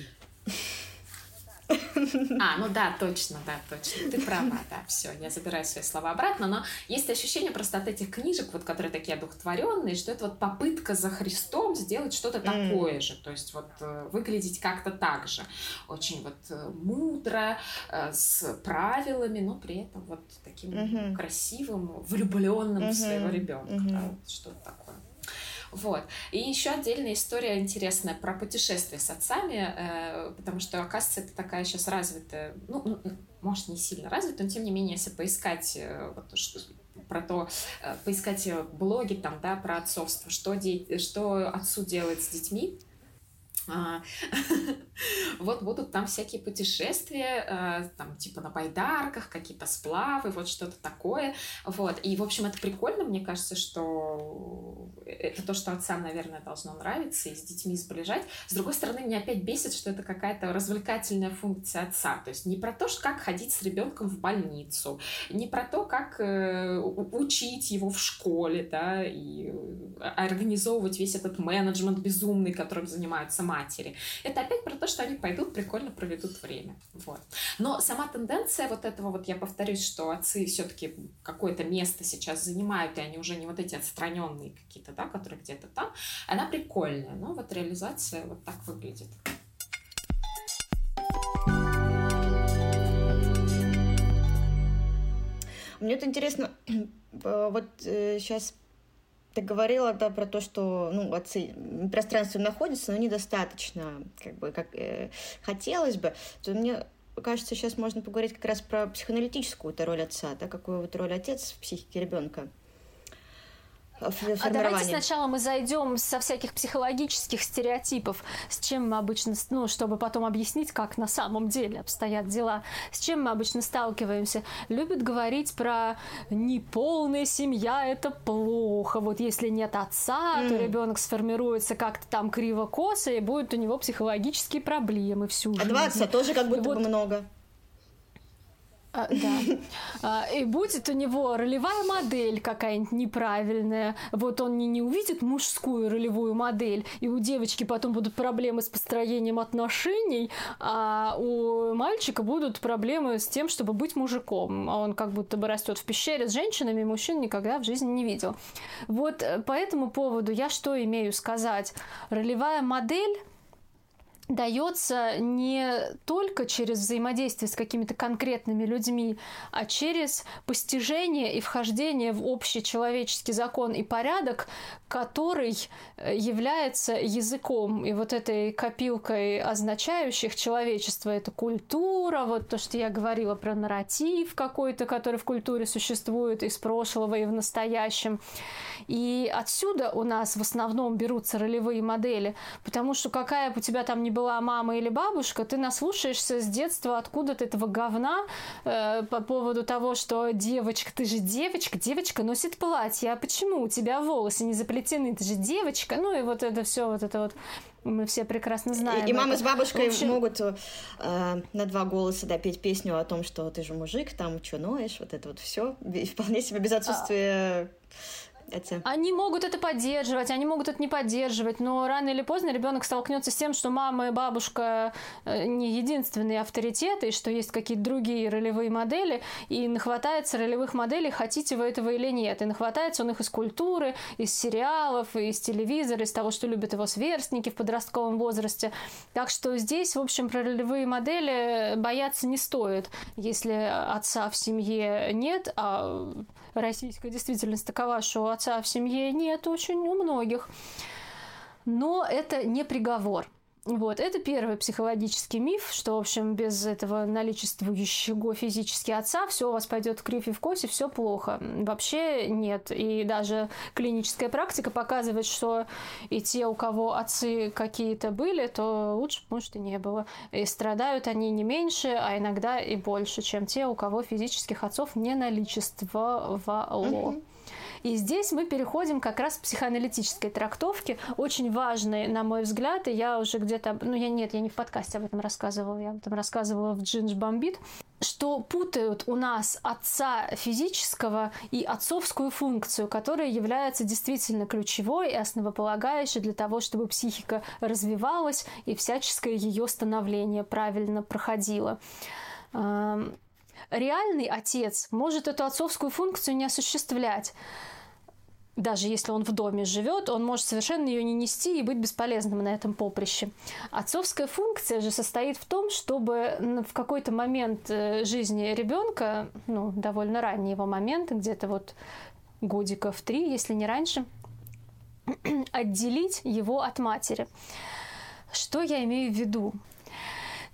А, ну да, точно, да, точно. Ты права, да, все, я забираю свои слова обратно, но есть ощущение просто от этих книжек, вот, которые такие одухотворенные, что это вот попытка за Христом сделать что-то mm. такое же, то есть вот э, выглядеть как-то так же, очень вот э, мудро, э, с правилами, но при этом вот таким mm-hmm. красивым, влюбленным mm-hmm. в своего ребенка, mm-hmm. да, вот что-то такое. Вот. И еще отдельная история интересная про путешествия с отцами, э, потому что, оказывается, это такая сейчас развитая, ну, может, не сильно развитая, но тем не менее, если поискать э, вот, что, про то, э, поискать блоги там, да, про отцовство, что, де... что отцу делать с детьми, вот будут там всякие путешествия, э, там типа на байдарках, какие-то сплавы, вот что-то такое, вот, и, в общем, это прикольно, мне кажется, что это то, что отцам, наверное, должно нравиться, и с детьми сближать. С другой стороны, меня опять бесит, что это какая-то развлекательная функция отца, то есть не про то, как ходить с ребенком в больницу, не про то, как э, учить его в школе, да, и э, организовывать весь этот менеджмент безумный, которым занимаются матери. Это опять про то, что они пойдут, прикольно проведут время. Вот. Но сама тенденция вот этого, вот я повторюсь, что отцы все-таки какое-то место сейчас занимают, и они уже не вот эти отстраненные какие-то, да, которые где-то там, она прикольная. Но вот реализация вот так выглядит. Мне это интересно, вот сейчас э, ты говорила, да, про то, что, ну, отцы пространство находится, но недостаточно, как бы, как э, хотелось бы. То мне кажется, сейчас можно поговорить как раз про психоаналитическую роль отца, да, какую вот роль отец в психике ребенка. А давайте сначала мы зайдем со всяких психологических стереотипов, с чем мы обычно, ну, чтобы потом объяснить, как на самом деле обстоят дела, с чем мы обычно сталкиваемся. Любят говорить про неполная семья, это плохо. Вот если нет отца, mm. то ребенок сформируется как-то там криво-косо, и будут у него психологические проблемы всю жизнь. А два отца тоже как будто вот, бы много. А, да. А, и будет у него ролевая модель какая-нибудь неправильная. Вот он не, не увидит мужскую ролевую модель, и у девочки потом будут проблемы с построением отношений, а у мальчика будут проблемы с тем, чтобы быть мужиком. А он как будто бы растет в пещере с женщинами, и мужчин никогда в жизни не видел. Вот э, по этому поводу я что имею сказать? Ролевая модель дается не только через взаимодействие с какими-то конкретными людьми, а через постижение и вхождение в общий человеческий закон и порядок, который э, является языком и вот этой копилкой означающих человечество. Это культура, вот то, что я говорила про нарратив какой-то, который в культуре существует из прошлого и в настоящем. И отсюда у нас в основном берутся ролевые модели, потому что какая бы у тебя там ни была мама или бабушка, ты наслушаешься с детства откуда-то этого говна э, по поводу того, что девочка, ты же девочка, девочка носит платье, а почему у тебя волосы не заплетены, ты же девочка, ну и вот это все, вот это вот мы все прекрасно знаем. И, и мама с бабушкой общем... могут э, на два голоса да, петь песню о том, что ты же мужик, там что ноешь, вот это вот все. Вполне себе без отсутствия а эти... Они могут это поддерживать, они могут это не поддерживать, но рано или поздно ребенок столкнется с тем, что мама и бабушка э, не единственные авторитеты, и что есть какие-то другие ролевые модели, и нахватается ролевых моделей, хотите вы этого или нет. И нахватается он их из культуры, из сериалов, из телевизора, из того, что любят его сверстники в подростковом возрасте. Так что здесь, в общем, про ролевые модели бояться не стоит. Если отца в семье нет, а российская действительность такова, что отца в семье нет очень у многих. Но это не приговор. Вот, это первый психологический миф, что, в общем, без этого наличествующего физически отца все у вас пойдет кривь и в косе, все плохо. Вообще нет. И даже клиническая практика показывает, что и те, у кого отцы какие-то были, то лучше, может, и не было. И страдают они не меньше, а иногда и больше, чем те, у кого физических отцов не наличествовало. Mm-hmm. И здесь мы переходим как раз к психоаналитической трактовке, очень важной, на мой взгляд, и я уже где-то, ну я нет, я не в подкасте об этом рассказывала, я об этом рассказывала в Джинж Бомбит, что путают у нас отца физического и отцовскую функцию, которая является действительно ключевой и основополагающей для того, чтобы психика развивалась и всяческое ее становление правильно проходило реальный отец может эту отцовскую функцию не осуществлять даже если он в доме живет, он может совершенно ее не нести и быть бесполезным на этом поприще. Отцовская функция же состоит в том, чтобы в какой-то момент э, жизни ребенка, ну, довольно ранний его момент, где-то вот годиков три, если не раньше, отделить его от матери. Что я имею в виду?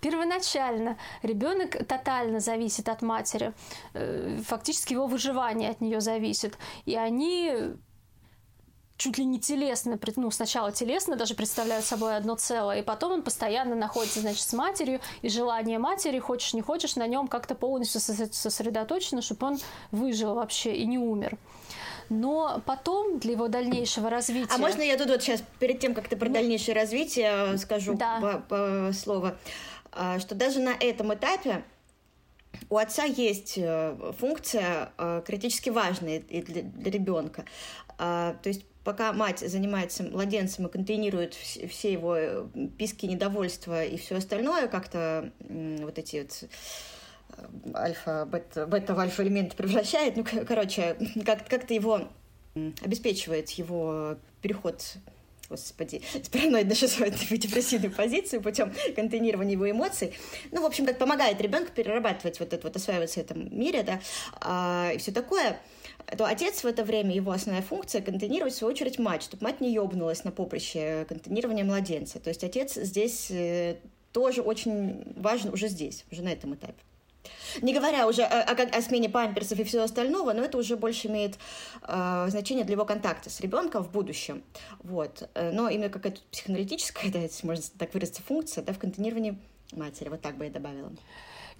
Первоначально ребенок тотально зависит от матери, э, фактически его выживание от нее зависит, и они чуть ли не телесно, ну, сначала телесно даже представляют собой одно целое, и потом он постоянно находится, значит, с матерью, и желание матери, хочешь не хочешь, на нем как-то полностью сосредоточено, чтобы он выжил вообще и не умер. Но потом для его дальнейшего развития... А можно я тут вот сейчас, перед тем, как ты про ну, дальнейшее развитие, скажу да. по, по слово, что даже на этом этапе у отца есть э, функция э, критически важная для, для ребенка. А, то есть пока мать занимается младенцем и контейнирует все его э, писки недовольства и все остальное, как-то вот эти вот альфа, бета, бета в альфа-элемент превращает, ну, короче, как- как-то его обеспечивает его переход господи, с параноидно-шизоидной депрессивной позиции путем контейнирования его эмоций. Ну, в общем, как помогает ребенку перерабатывать вот это, вот осваиваться в этом мире, да, а, и все такое то отец в это время, его основная функция — контейнировать, в свою очередь, мать, чтобы мать не ёбнулась на поприще контейнирования младенца. То есть отец здесь э, тоже очень важен уже здесь, уже на этом этапе. Не говоря уже о, о, о смене памперсов и всего остального, но это уже больше имеет э, значение для его контакта с ребенком в будущем. Вот. Э, но именно какая-то психоаналитическая, да, если можно так выразиться, функция да, в контейнировании матери. Вот так бы я добавила.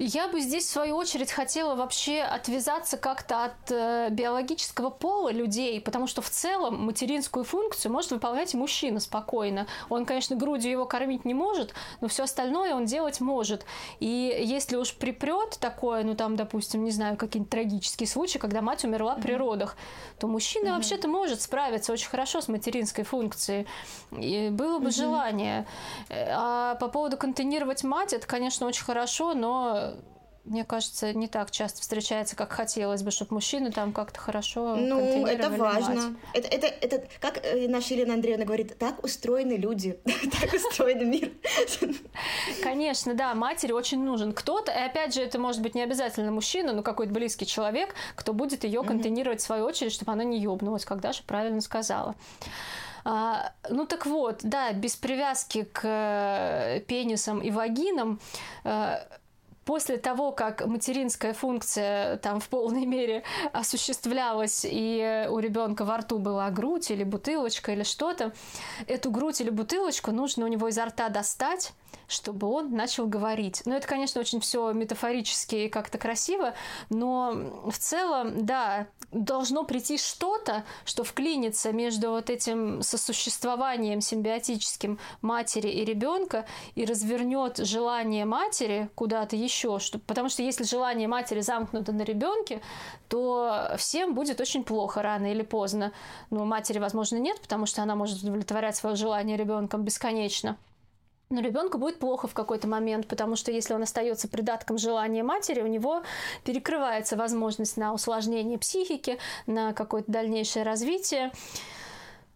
Я бы здесь, в свою очередь, хотела вообще отвязаться как-то от э, биологического пола людей, потому что в целом материнскую функцию может выполнять и мужчина спокойно. Он, конечно, грудью его кормить не может, но все остальное он делать может. И если уж припрет такое, ну там, допустим, не знаю, какие-нибудь трагические случаи, когда мать умерла mm-hmm. при родах, то мужчина mm-hmm. вообще-то может справиться очень хорошо с материнской функцией. И было бы mm-hmm. желание. Э, а по поводу контейнировать мать, это, конечно, очень хорошо, но мне кажется, не так часто встречается, как хотелось бы, чтобы мужчины там как-то хорошо Ну, это важно. Это, это, это, как э, наша Елена Андреевна говорит, так устроены люди, так устроен мир. Конечно, да, матери очень нужен кто-то, и опять же, это может быть не обязательно мужчина, но какой-то близкий человек, кто будет ее контейнировать в свою очередь, чтобы она не ёбнулась, как Даша правильно сказала. А, ну так вот, да, без привязки к э, пенисам и вагинам э, после того, как материнская функция там в полной мере осуществлялась, и у ребенка во рту была грудь или бутылочка или что-то, эту грудь или бутылочку нужно у него изо рта достать, чтобы он начал говорить. Ну, это, конечно, очень все метафорически и как-то красиво, но в целом, да, должно прийти что-то, что вклинится между вот этим сосуществованием симбиотическим матери и ребенка и развернет желание матери куда-то еще, что, потому что если желание матери замкнуто на ребенке, то всем будет очень плохо рано или поздно. Но матери, возможно, нет, потому что она может удовлетворять свое желание ребенком бесконечно. Но ребенку будет плохо в какой-то момент, потому что если он остается придатком желания матери, у него перекрывается возможность на усложнение психики, на какое-то дальнейшее развитие.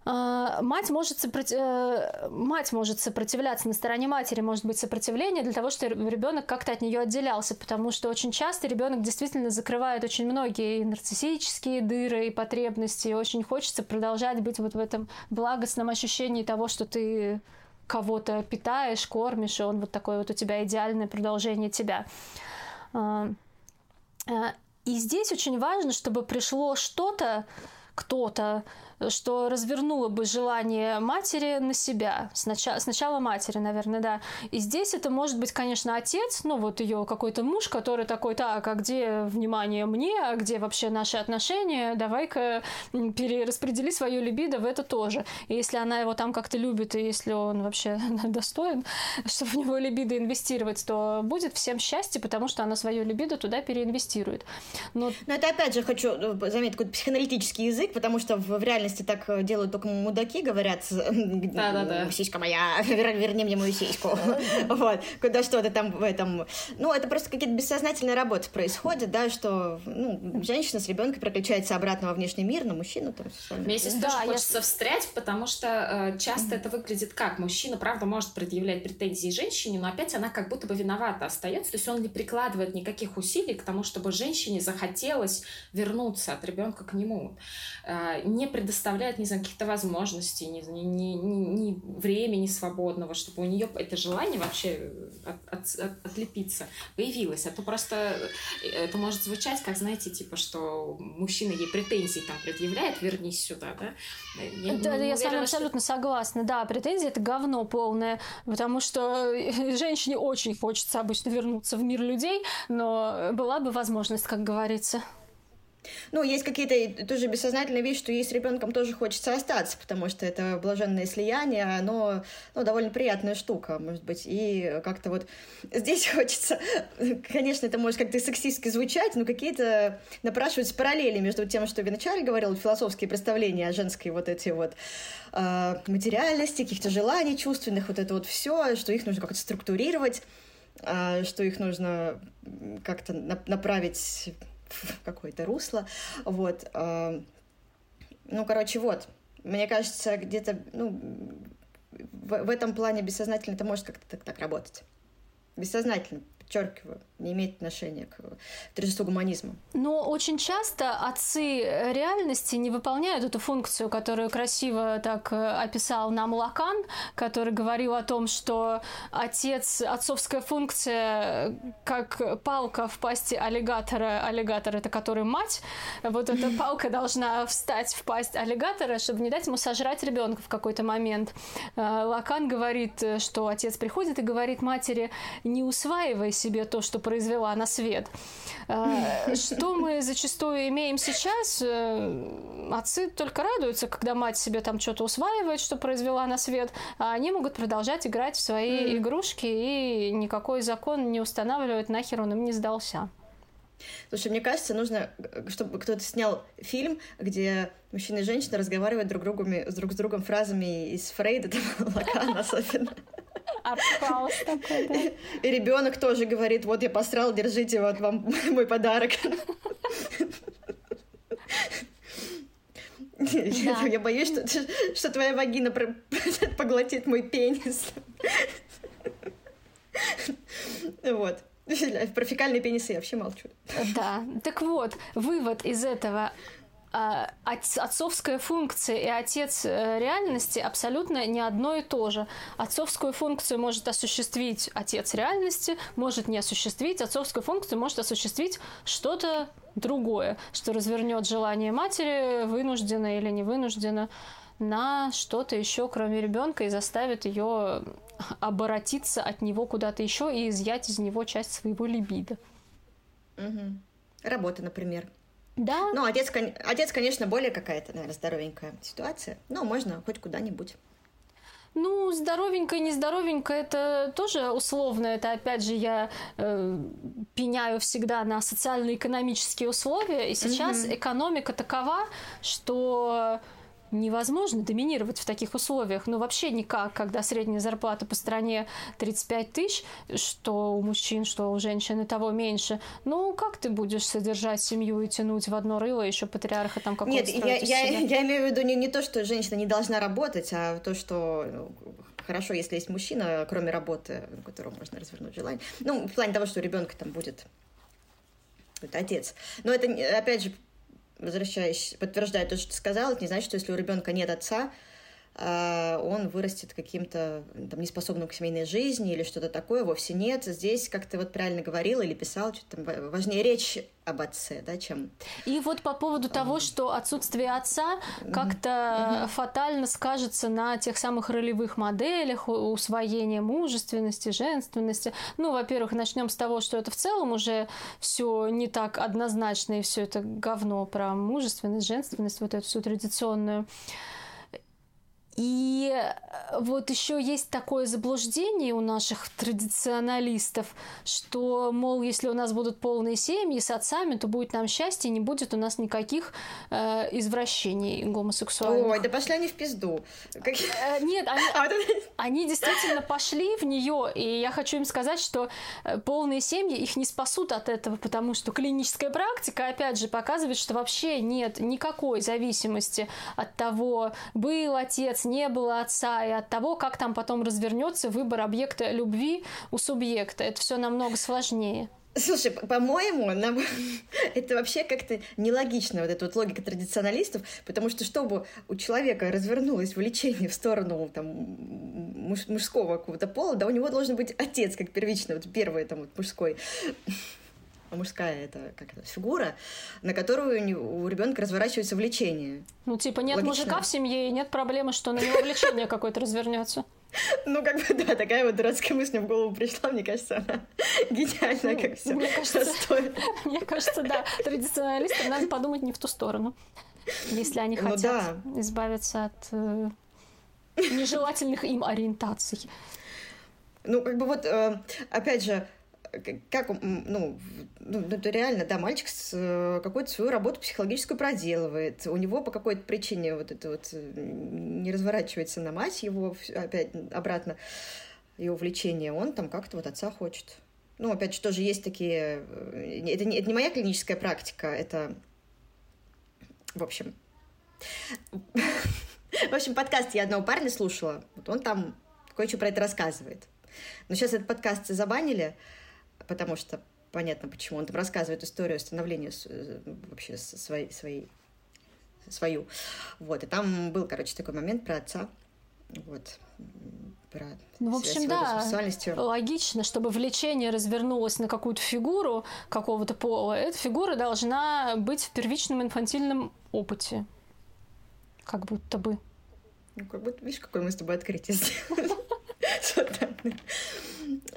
А, мать может, сопротив... Э, мать может сопротивляться, на стороне матери может быть сопротивление для того, чтобы ребенок как-то от нее отделялся, потому что очень часто ребенок действительно закрывает очень многие нарциссические дыры и потребности, и очень хочется продолжать быть вот в этом благостном ощущении того, что ты кого-то питаешь, кормишь, и он вот такое вот у тебя идеальное продолжение тебя. А, а, и здесь очень важно, чтобы пришло что-то, кто-то, что развернуло бы желание матери на себя. Сначала, сначала матери, наверное, да. И здесь это может быть, конечно, отец, ну вот ее какой-то муж, который такой, так, а где внимание мне, а где вообще наши отношения, давай-ка перераспредели свою либидо в это тоже. И если она его там как-то любит, и если он вообще достоин, чтобы в него либидо инвестировать, то будет всем счастье, потому что она свою либидо туда переинвестирует. Но... Но это опять же хочу э, заметить какой-то психоаналитический язык, потому что в, в реальности реальности так э, делают только мудаки, говорят, да, да, да. сиська моя, верни мне мою сиську. вот, куда что-то там в этом. Ну, это просто какие-то бессознательные работы происходят, да, что ну, женщина с ребенком переключается обратно во внешний мир, на мужчину там. Мне здесь да, тоже хочется встрять, потому что э, часто это выглядит как? Мужчина, правда, может предъявлять претензии женщине, но опять она как будто бы виновата остается, то есть он не прикладывает никаких усилий к тому, чтобы женщине захотелось вернуться от ребенка к нему. э, не предоставляет, не знаю, каких-то возможностей, ни, ни, ни, ни времени свободного, чтобы у нее это желание вообще от, от, от, отлепиться появилось. А то просто это может звучать, как, знаете, типа, что мужчина ей претензии там предъявляет, вернись сюда, да? Я, да, я с вами абсолютно что... согласна. Да, претензии это говно полное, потому что женщине очень хочется обычно вернуться в мир людей, но была бы возможность, как говорится. Ну, есть какие-то тоже бессознательные вещи, что есть с ребенком тоже хочется остаться, потому что это блаженное слияние, оно ну, довольно приятная штука, может быть. И как-то вот здесь хочется, конечно, это может как-то сексистски звучать, но какие-то напрашиваются параллели между тем, что вначале говорил, философские представления о женской вот эти вот э, материальности, каких-то желаний чувственных, вот это вот все, что их нужно как-то структурировать, э, что их нужно как-то направить какое-то русло. Вот. А, ну, короче, вот. Мне кажется, где-то, ну, в, в этом плане бессознательно это может как-то так, так работать. Бессознательно подчеркиваю, не имеет отношения к торжеству гуманизма. Но очень часто отцы реальности не выполняют эту функцию, которую красиво так э, описал нам Лакан, который говорил о том, что отец, отцовская функция, как палка в пасти аллигатора, аллигатор это который мать, вот эта палка должна встать в пасть аллигатора, чтобы не дать ему сожрать ребенка в какой-то момент. Э, Лакан говорит, что отец приходит и говорит матери, не усваивай себе то, что произвела на свет. Э, что мы зачастую имеем сейчас? Э, отцы только радуются, когда мать себе там что-то усваивает, что произвела на свет, а они могут продолжать играть в свои mm. игрушки, и никакой закон не устанавливает, нахер он им не сдался. Слушай, мне кажется, нужно, чтобы кто-то снял фильм, где мужчина и женщина разговаривают друг, другами, друг с другом фразами из Фрейда, там, Лакана особенно. Артхаус такой, да. И ребенок тоже говорит, вот я посрал, держите, вот вам мой подарок. Да. Я боюсь, что, что твоя вагина поглотит мой пенис. Вот. Про фекальные пенисы я вообще молчу. Да. Так вот, вывод из этого отцовская функция и отец э, реальности абсолютно не одно и то же. Отцовскую функцию может осуществить отец реальности, может не осуществить. Отцовскую функцию может осуществить что-то другое, что развернет желание матери, вынужденно или не вынужденно, на что-то еще, кроме ребенка, и заставит ее оборотиться от него куда-то еще и изъять из него часть своего либидо. Угу. Работа, например. Да. Ну, отец, отец, конечно, более какая-то, наверное, здоровенькая ситуация, но можно хоть куда-нибудь. Ну, здоровенько и нездоровенько это тоже условно. Это опять же я э, пеняю всегда на социально-экономические условия. И сейчас mm-hmm. экономика такова, что невозможно доминировать в таких условиях. Ну, вообще никак, когда средняя зарплата по стране 35 тысяч, что у мужчин, что у женщин и того меньше. Ну, как ты будешь содержать семью и тянуть в одно рыло еще патриарха там какого-то Нет, я, я, я имею в виду не, не то, что женщина не должна работать, а то, что ну, хорошо, если есть мужчина, кроме работы, у которого можно развернуть желание. Ну, в плане того, что у ребенка там будет это отец. Но это, опять же, возвращаясь, подтверждая то, что ты сказала, это не значит, что если у ребенка нет отца, он вырастет каким-то там, неспособным к семейной жизни или что-то такое, вовсе нет. Здесь, как ты вот правильно говорила или писала, что там важнее речь об отце, да, чем... И вот по поводу того, что отсутствие отца как-то mm-hmm. фатально скажется на тех самых ролевых моделях, усвоения мужественности, женственности. Ну, во-первых, начнем с того, что это в целом уже все не так однозначно, и все это говно про мужественность, женственность, вот эту всю традиционную. И э, вот еще есть такое заблуждение у наших традиционалистов, что, мол, если у нас будут полные семьи с отцами, то будет нам счастье, не будет у нас никаких э, извращений гомосексуальных. Ой, да пошли они в пизду. Как... Э, нет, они, а они действительно пошли в нее, и я хочу им сказать, что э, полные семьи их не спасут от этого, потому что клиническая практика, опять же, показывает, что вообще нет никакой зависимости от того, был отец, не было отца, и от того, как там потом развернется выбор объекта любви у субъекта. Это все намного сложнее. Слушай, по-моему, нам... это вообще как-то нелогично, вот эта вот логика традиционалистов, потому что чтобы у человека развернулось влечение в сторону там, муж мужского какого-то пола, да, у него должен быть отец, как первичный, вот первый там вот мужской мужская это как это, фигура, на которую у, него, у ребенка разворачивается влечение. Ну, типа, нет Логично. мужика в семье, и нет проблемы, что на него влечение какое-то развернется. Ну, как бы, да, такая вот дурацкая мысль в голову пришла, мне кажется, она гениальная, как все мне кажется, стоит. Мне кажется, да, традиционалистам надо подумать не в ту сторону, если они ну, хотят да. избавиться от э, нежелательных им ориентаций. Ну, как бы вот, э, опять же, как, ну, ну, это реально, да, мальчик с, э, какую-то свою работу психологическую проделывает, у него по какой-то причине вот это вот э, не разворачивается на мать его опять обратно, ее увлечение, он там как-то вот отца хочет. Ну, опять же, тоже есть такие... Э, это не, это не моя клиническая практика, это... В общем... В общем, подкаст я одного парня слушала, вот он там кое-что про это рассказывает. Но сейчас этот подкаст забанили, потому что понятно, почему он там рассказывает историю становления э, вообще своей, своей, свою. Вот, и там был, короче, такой момент про отца, вот, про ну, в общем, да, логично, чтобы влечение развернулось на какую-то фигуру какого-то пола, эта фигура должна быть в первичном инфантильном опыте. Как будто бы. Ну, как будто, видишь, какой мы с тобой открытие сделали.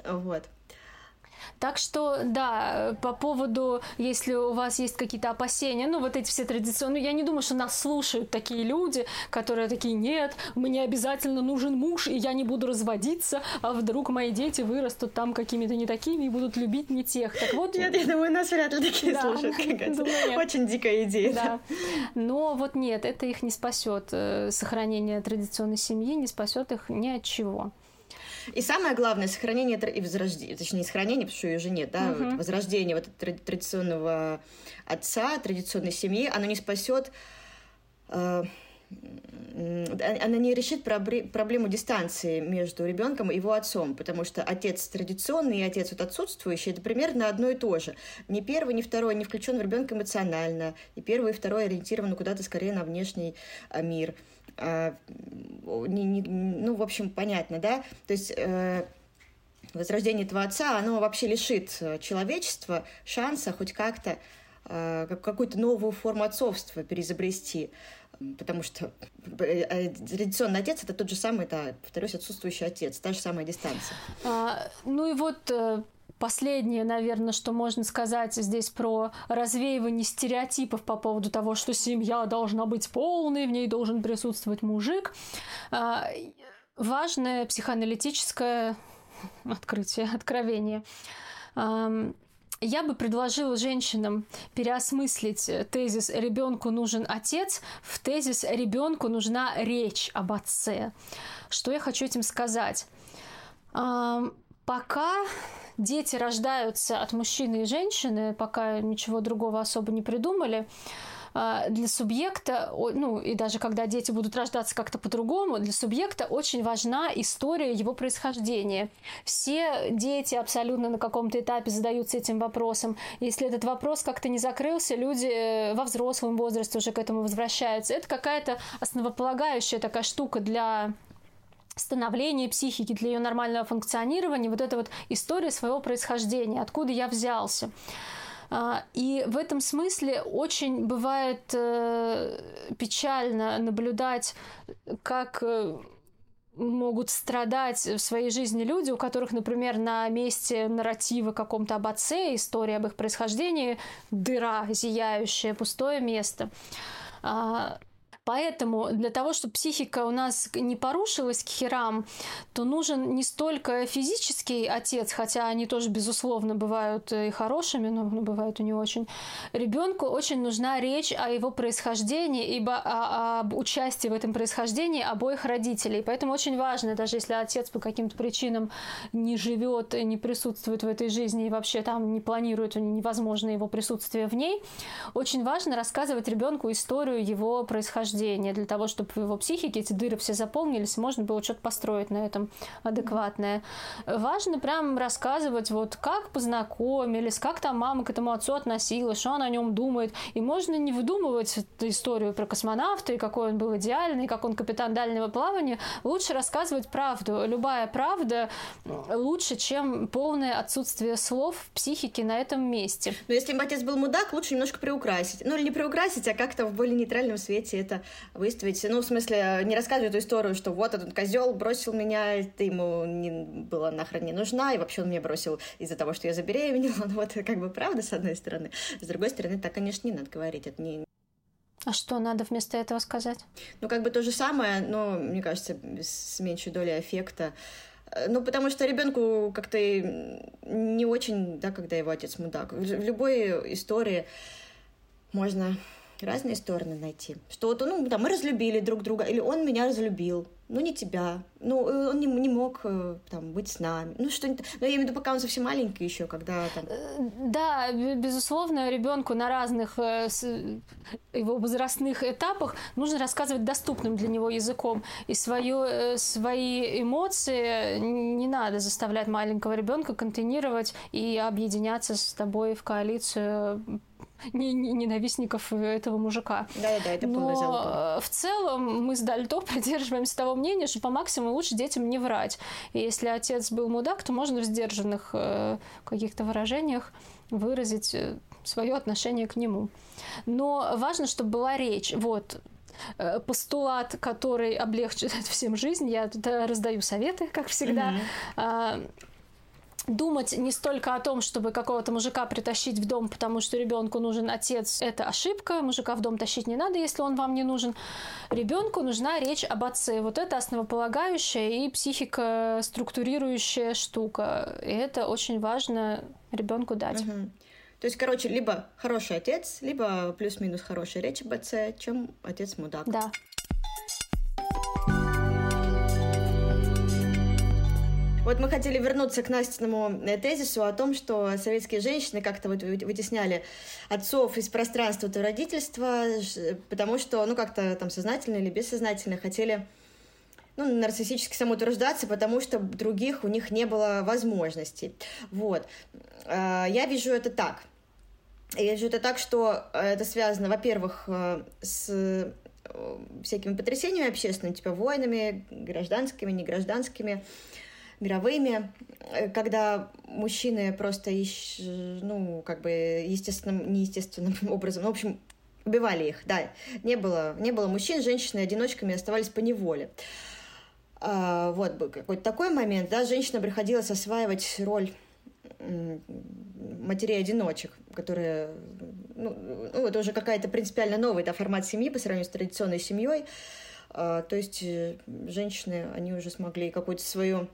Вот. Так что, да, по поводу, если у вас есть какие-то опасения, ну, вот эти все традиционные, я не думаю, что нас слушают такие люди, которые такие, нет, мне обязательно нужен муж, и я не буду разводиться, а вдруг мои дети вырастут там какими-то не такими и будут любить не тех. Так вот... Нет, я думаю, нас вряд ли такие да, слушают. Думаю, Очень дикая идея. Да. Но вот нет, это их не спасет. Э, сохранение традиционной семьи не спасет их ни от чего. И самое главное, сохранение и возрождение, точнее, не сохранение, потому что ее уже нет, да, угу. вот возрождение вот традиционного отца, традиционной семьи, оно не спасет э, она не решит проблему дистанции между ребенком и его отцом, потому что отец традиционный и отец вот отсутствующий это примерно одно и то же. Ни первый, ни второй не включен в ребенка эмоционально, и первый и второй ориентированы куда-то скорее на внешний а, мир. А, не, не, ну, в общем, понятно, да? То есть э, возрождение этого отца, оно вообще лишит э, человечества шанса хоть как-то э, какую-то новую форму отцовства переизобрести. Потому что э, традиционный отец это тот же самый, это, повторюсь, отсутствующий отец, та же самая дистанция. А, ну и вот Последнее, наверное, что можно сказать здесь про развеивание стереотипов по поводу того, что семья должна быть полной, в ней должен присутствовать мужик. А, важное психоаналитическое открытие, откровение. Я бы предложила женщинам переосмыслить тезис «ребенку нужен отец» в тезис «ребенку нужна речь об отце». Что я хочу этим сказать? Пока дети рождаются от мужчины и женщины, пока ничего другого особо не придумали, а, для субъекта, ну и даже когда дети будут рождаться как-то по-другому, для субъекта очень важна история его происхождения. Все дети абсолютно на каком-то этапе задаются этим вопросом. Если этот вопрос как-то не закрылся, люди э, во взрослом возрасте уже к этому возвращаются. Это какая-то основополагающая такая штука для становления психики, для ее нормального функционирования, вот эта вот история своего происхождения, откуда я взялся. А, и в этом смысле очень бывает э, печально наблюдать, как э, могут страдать в своей жизни люди, у которых, например, на месте нарратива каком-то об отце, истории об их происхождении, дыра зияющая, пустое место. А, Поэтому для того, чтобы психика у нас не порушилась к херам, то нужен не столько физический отец, хотя они тоже, безусловно, бывают и хорошими, но бывают и не очень. Ребенку очень нужна речь о его происхождении, ибо о, об участии в этом происхождении обоих родителей. Поэтому очень важно, даже если отец по каким-то причинам не живет, не присутствует в этой жизни и вообще там не планирует, невозможно его присутствие в ней, очень важно рассказывать ребенку историю его происхождения рождения, для того, чтобы в его психике эти дыры все заполнились, можно было что-то построить на этом адекватное. Важно прям рассказывать, вот как познакомились, как там мама к этому отцу относилась, что она о нем думает. И можно не выдумывать эту историю про космонавта, и какой он был идеальный, как он капитан дальнего плавания. Лучше рассказывать правду. Любая правда лучше, чем полное отсутствие слов в психике на этом месте. Но если бы отец был мудак, лучше немножко приукрасить. Ну, или не приукрасить, а как-то в более нейтральном свете это выставить. Ну, в смысле, не рассказывать эту историю, что вот этот козел бросил меня, ты ему не была нахрен не нужна, и вообще он меня бросил из-за того, что я забеременела. Ну, вот как бы правда, с одной стороны. С другой стороны, так, конечно, не надо говорить. Это не, а что надо вместо этого сказать? Ну, как бы то же самое, но, мне кажется, с меньшей долей эффекта. Ну, потому что ребенку как-то не очень, да, когда его отец мудак. В любой истории можно разные стороны найти. Что вот, ну, да, мы разлюбили друг друга, или он меня разлюбил, ну, не тебя, ну, э, он не, не мог э, там быть с нами, ну, что-нибудь, но я имею в виду, пока он совсем маленький еще, когда там... Э, да, безусловно, ребенку на разных его возрастных этапах нужно рассказывать доступным для него языком, и свое, свои эмоции не надо заставлять маленького ребенка контейнировать и объединяться с тобой в коалицию ненавистников этого мужика. Да-да-да, это Но золото. в целом мы с Дальто придерживаемся того мнения, что по максимуму лучше детям не врать. И если отец был мудак, то можно в сдержанных э, каких-то выражениях выразить э, свое отношение к нему. Но важно, чтобы была речь. Вот, э, постулат, который облегчит всем жизнь. Я тут раздаю советы, как всегда. Mm-hmm думать не столько о том, чтобы какого-то мужика притащить в дом, потому что ребенку нужен отец, это ошибка. Мужика в дом тащить не надо, если он вам не нужен. Ребенку нужна речь об отце. Вот это основополагающая и психика структурирующая штука. И это очень важно ребенку дать. Угу. То есть, короче, либо хороший отец, либо плюс-минус хорошая речь об отце, чем отец мудак. Да. Вот мы хотели вернуться к Настиному э, тезису о том, что советские женщины как-то вот вытесняли отцов из пространства до родительства, потому что, ну, как-то там сознательно или бессознательно хотели ну, нарциссически самоутверждаться, потому что других у них не было возможностей. Вот. А, я вижу это так. Я вижу это так, что это связано, во-первых, э, с э, всякими потрясениями общественными, типа войнами, гражданскими, негражданскими, мировыми, э, когда мужчины просто, ищ, ну, как бы естественным, неестественным образом, ну, в общем, убивали их, да. Не было, не было мужчин, женщины одиночками оставались по неволе. А, вот был какой-то такой момент, да, женщинам приходилось осваивать роль матерей-одиночек, которые, ну, ну, это уже какая-то принципиально новый да, формат семьи по сравнению с традиционной семьей. А, то есть э, женщины, они уже смогли какую-то свою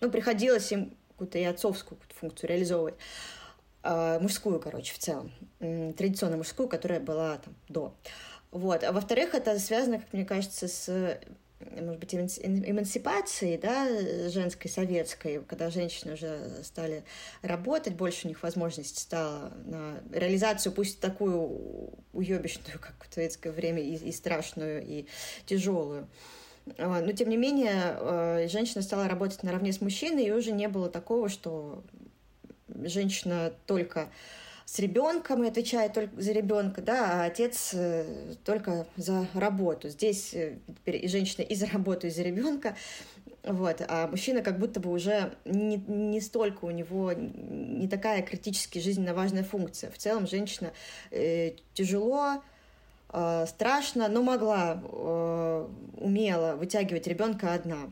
ну, приходилось им какую-то и отцовскую функцию реализовывать. Э, мужскую, короче, в целом. Традиционно мужскую, которая была там до. Вот. А во-вторых, это связано, как мне кажется, с может быть, эмансипацией, да, женской, советской, когда женщины уже стали работать, больше у них возможность стала на реализацию, пусть такую уебищную, как в советское время, и, и страшную, и тяжелую. А, но, тем не менее, э, женщина стала работать наравне с мужчиной, и уже не было такого, что женщина только с ребенком и отвечает только за ребенка, да, а отец э, только за работу. Здесь э, теперь и женщина и за работу, и за ребенка. Вот, а мужчина как будто бы уже не, не столько у него не такая критически жизненно важная функция. В целом женщина э, тяжело э, страшно, но могла, э, умела вытягивать ребенка одна.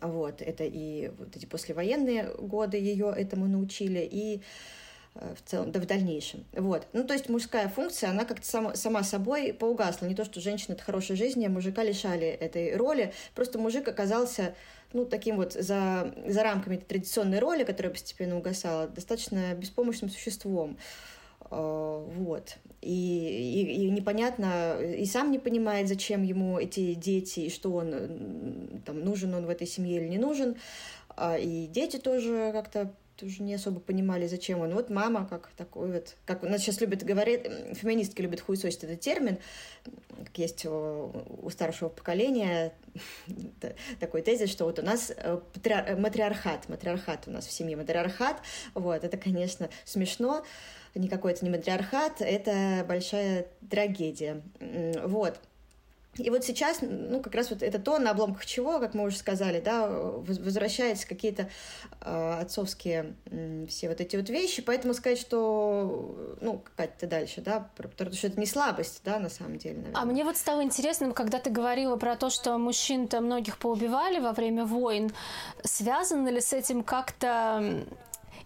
Вот, это и вот эти послевоенные годы ее этому научили, и э, в целом, да в дальнейшем. Вот. Ну, то есть мужская функция, она как-то сама, сама собой поугасла. Не то, что женщина — это хорошая жизнь, а мужика лишали этой роли. Просто мужик оказался ну, таким вот за, за рамками традиционной роли, которая постепенно угасала, достаточно беспомощным существом. Э, вот. И, и, и непонятно, и сам не понимает, зачем ему эти дети, и что он, там, нужен он в этой семье или не нужен. А, и дети тоже как-то тоже не особо понимали, зачем он. Вот мама, как такой вот, как у нас сейчас любят говорить, феминистки любят хуесосить этот термин, как есть у, у старшего поколения такой тезис, что вот у нас э, матриархат, матриархат у нас в семье, матриархат, вот, это, конечно, смешно, никакой это не матриархат, это большая трагедия, вот. И вот сейчас, ну, как раз вот это то, на обломках чего, как мы уже сказали, да, возвращаются какие-то э, отцовские э, все вот эти вот вещи, поэтому сказать, что, ну, какая-то дальше, да, потому что это не слабость, да, на самом деле, наверное. А мне вот стало интересно, когда ты говорила про то, что мужчин-то многих поубивали во время войн, связано ли с этим как-то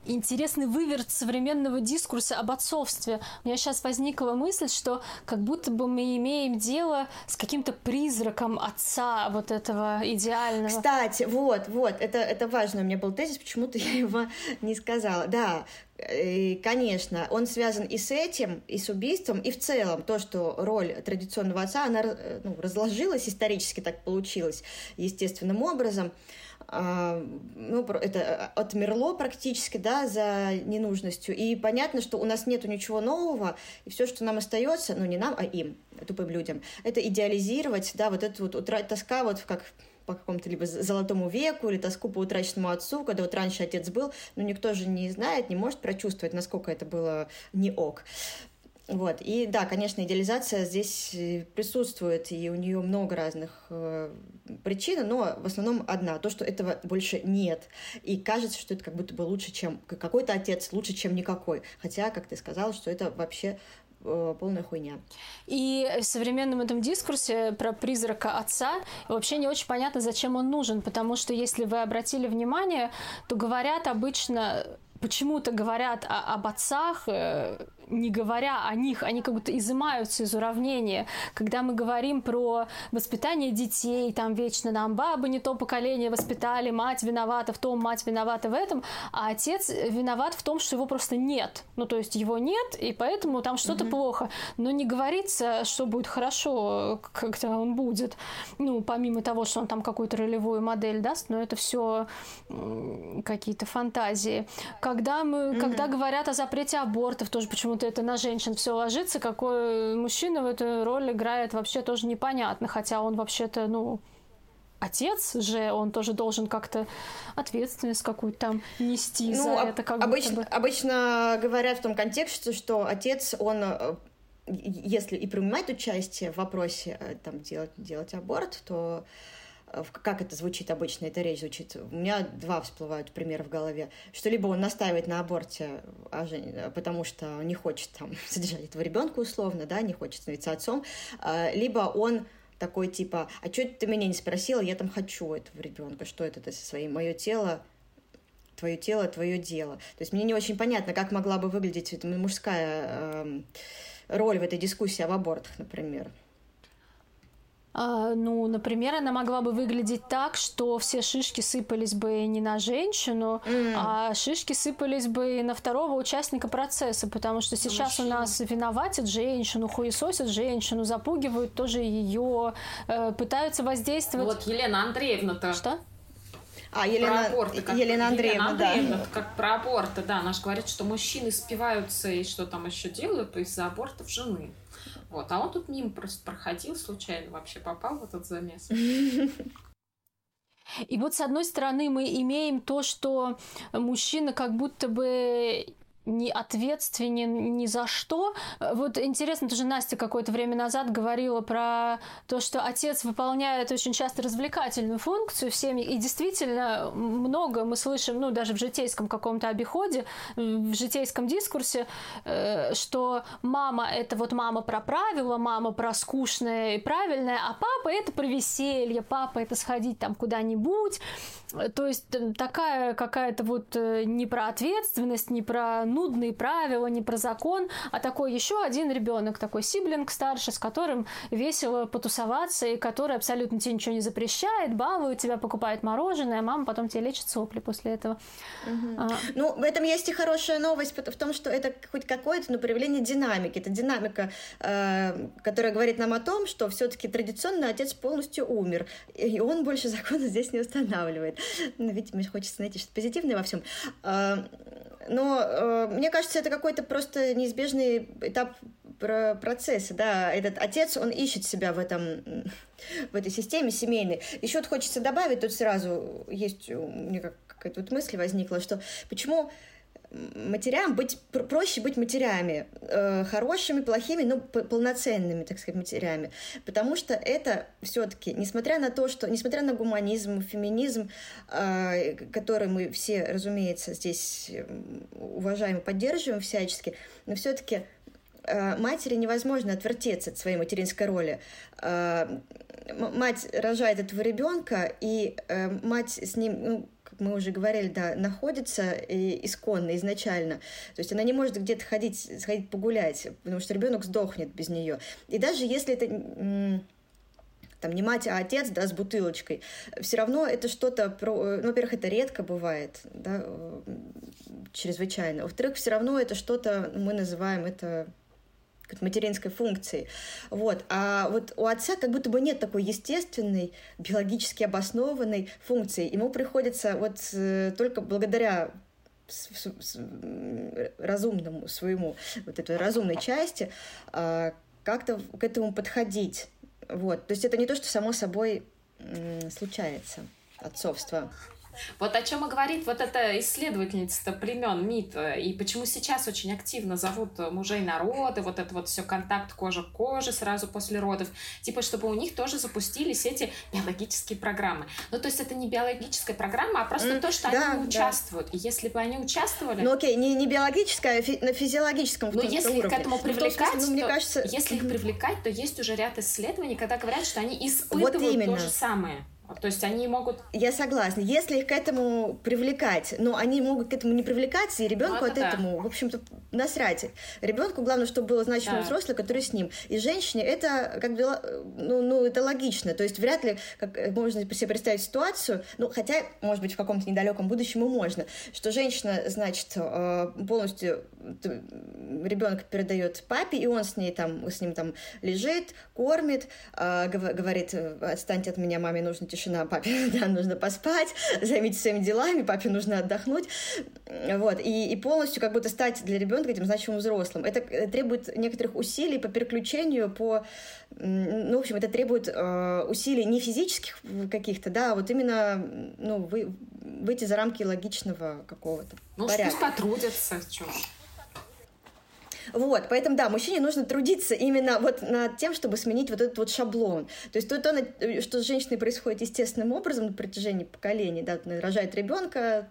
интересный выверт современного дискурса об отцовстве. У меня сейчас возникла мысль, что как будто бы мы имеем дело с каким-то призраком отца вот этого идеального. Кстати, вот, вот, это, это важно. У меня был тезис, почему-то я его не сказала. Да, и, конечно, он связан и с этим, и с убийством, и в целом то, что роль традиционного отца, она ну, разложилась исторически, так получилось, естественным образом. А, ну, это э, отмерло практически, да, за ненужностью. И понятно, что у нас нету ничего нового, и все, что нам остается, ну, не нам, а им, тупым людям, это идеализировать, да, вот эту вот утра... тоска, вот как по какому-то либо золотому веку или тоску по утраченному отцу, когда вот раньше отец был, но никто же не знает, не может прочувствовать, насколько это было не ок. Вот. И да, конечно, идеализация здесь э, присутствует, и у нее много разных э, причин, но в основном одна, то, что этого больше нет. И кажется, что это как будто бы лучше, чем какой-то отец, лучше, чем никакой. Хотя, как ты сказала, что это вообще э, полная хуйня. И в современном этом дискурсе про призрака отца вообще не очень понятно, зачем он нужен, потому что, если вы обратили внимание, то говорят обычно почему-то говорят о, об отцах, э, не говоря о них, они как будто изымаются из уравнения. Когда мы говорим про воспитание детей, там вечно нам бабы не то поколение воспитали, мать виновата в том, мать виновата в этом, а отец виноват в том, что его просто нет. Ну, то есть его нет, и поэтому там что-то mm-hmm. плохо. Но не говорится, что будет хорошо, когда он будет. Ну, помимо того, что он там какую-то ролевую модель даст, но это все какие-то фантазии. Когда мы, mm-hmm. когда говорят о запрете абортов, тоже почему-то почему-то это на женщин все ложится, какой мужчина в эту роль играет, вообще тоже непонятно, хотя он вообще-то, ну, отец же, он тоже должен как-то ответственность какую-то там нести ну, за это. Как обычно, бы. обычно говорят в том контексте, что отец, он э, если и принимает участие в вопросе э, там, делать, делать аборт, то как это звучит обычно, эта речь звучит. У меня два всплывают примера в голове. Что либо он настаивает на аборте, а потому что не хочет там содержать этого ребенка условно, да, не хочет становиться отцом, а, либо он такой типа, а что ты меня не спросила, я там хочу этого ребенка, что это ты со своим, мое тело, твое тело, твое дело. То есть мне не очень понятно, как могла бы выглядеть мужская э, роль в этой дискуссии об абортах, например. А, ну, например, она могла бы выглядеть так, что все шишки сыпались бы не на женщину, mm. а шишки сыпались бы на второго участника процесса, потому что сейчас Мужчина. у нас виноватят женщину, хуесосят женщину, запугивают тоже ее, э, пытаются воздействовать. Вот Елена Андреевна-то. Что? А, Елена, про аборты, как, Елена Андреевна, Елена Андреевна да. как про аборты, да, она же говорит, что мужчины спиваются и что там еще делают из-за абортов жены. Вот, а он тут мимо просто проходил случайно, вообще попал в этот замес. И вот с одной стороны мы имеем то, что мужчина как будто бы не ответственен ни за что. Вот интересно, тоже Настя какое-то время назад говорила про то, что отец выполняет очень часто развлекательную функцию в семье, и действительно много мы слышим, ну, даже в житейском каком-то обиходе, в житейском дискурсе, э, что мама — это вот мама про правила, мама про скучное и правильное, а папа — это про веселье, папа — это сходить там куда-нибудь. То есть такая какая-то вот э, не про ответственность, не про нудные правила, не про закон, а такой еще один ребенок, такой сиблинг старший, с которым весело потусоваться и который абсолютно тебе ничего не запрещает, балует тебя, покупает мороженое, а мама потом тебе лечит сопли после этого. Угу. А. Ну, в этом есть и хорошая новость в том, что это хоть какое-то, но проявление динамики. Это динамика, э, которая говорит нам о том, что все-таки традиционно отец полностью умер, и он больше закона здесь не устанавливает. Ну, видимо, хочется найти что-то позитивное во всем. Э, но э, мне кажется, это какой-то просто неизбежный этап процесса, да, этот отец, он ищет себя в этом, в этой системе семейной. Еще вот хочется добавить, тут сразу есть у меня какая-то вот мысль возникла, что почему матерям быть проще быть матерями э, хорошими плохими но полноценными так сказать матерями. Потому что это все-таки несмотря на то что несмотря на гуманизм феминизм э, который мы все разумеется здесь уважаем и поддерживаем всячески но все-таки э, матери невозможно отвертеться от своей материнской роли. Мать рожает этого ребенка и мать с ним мы уже говорили, да, находится и исконно, изначально. То есть она не может где-то ходить, сходить погулять, потому что ребенок сдохнет без нее. И даже если это там не мать, а отец, да, с бутылочкой, все равно это что-то про... Ну, во-первых, это редко бывает, да, чрезвычайно. Во-вторых, все равно это что-то, мы называем это материнской функции. Вот. А вот у отца как будто бы нет такой естественной, биологически обоснованной функции. Ему приходится вот э, только благодаря разумному своему, вот этой разумной части, а, как-то к этому подходить. Вот. То есть это не то, что само собой случается, отцовство. Вот о чем и говорит вот эта исследовательница племен МИД, и почему сейчас очень активно зовут мужей на роды, вот это вот все контакт кожа к коже сразу после родов, типа чтобы у них тоже запустились эти биологические программы. Ну, то есть это не биологическая программа, а просто mm, то, что да, они участвуют. Да. И если бы они участвовали... Ну, окей, не, не биологическая, а фи- на физиологическом Но если уровне. их к этому привлекать, смысле, ну, мне то, кажется... если их привлекать, то есть уже ряд исследований, когда говорят, что они испытывают вот именно. то же самое. То есть они могут... Я согласна. Если их к этому привлекать, но они могут к этому не привлекаться, и ребенку ну, от да. этому, в общем-то, насрать. Ребенку главное, чтобы был значимый да. взрослый, который с ним. И женщине это как бы, ну, ну, это логично. То есть вряд ли как, можно себе представить ситуацию, ну, хотя, может быть, в каком-то недалеком будущем и можно, что женщина, значит, э, полностью ребенка передает папе, и он с ней там, с ним там лежит, кормит, э, говорит, отстаньте от меня, маме нужно тишина тишина, папе да, нужно поспать, займитесь своими делами, папе нужно отдохнуть, вот, и, и полностью как будто стать для ребенка этим значимым взрослым. Это э, требует некоторых усилий по переключению, по, ну, в общем, это требует э, усилий не физических каких-то, да, а вот именно, ну, вы, выйти за рамки логичного какого-то ну, порядка. пусть потрудятся, что вот, поэтому, да, мужчине нужно трудиться именно вот над тем, чтобы сменить вот этот вот шаблон. То есть то, то что с женщиной происходит естественным образом на протяжении поколений, да, рожает ребенка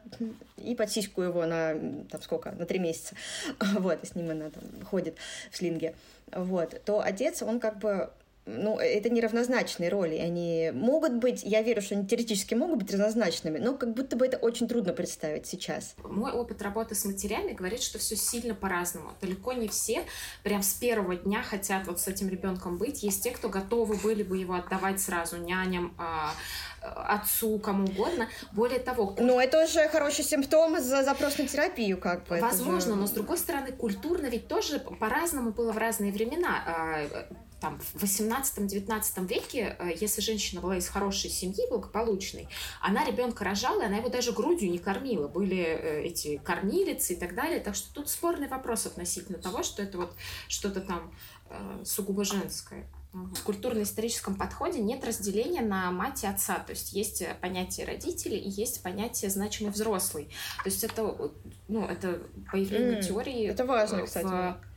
и под сиську его на, там, сколько, на три месяца, вот, и с ним она там ходит в слинге, вот, то отец, он как бы ну, это неравнозначные роли. Они могут быть, я верю, что они теоретически могут быть равнозначными, но как будто бы это очень трудно представить сейчас. Мой опыт работы с матерями говорит, что все сильно по-разному. Далеко не все прям с первого дня хотят вот с этим ребенком быть. Есть те, кто готовы были бы его отдавать сразу няням, а, отцу, кому угодно. Более того... Ну, это уже хороший симптом за запрос на терапию, как бы. Возможно, же... но с другой стороны, культурно ведь тоже по-разному было в разные времена а, там, в 18-19 веке, э, если женщина была из хорошей семьи, благополучной, она ребенка рожала, и она его даже грудью не кормила. Были э, эти кормилицы и так далее. Так что тут спорный вопрос относительно того, что это вот что-то там э, сугубо женское. В культурно-историческом подходе нет разделения на мать и отца. То есть есть понятие родителей и есть понятие значимый взрослый. То есть это, ну, это появление mm, теории. Это важно, кстати.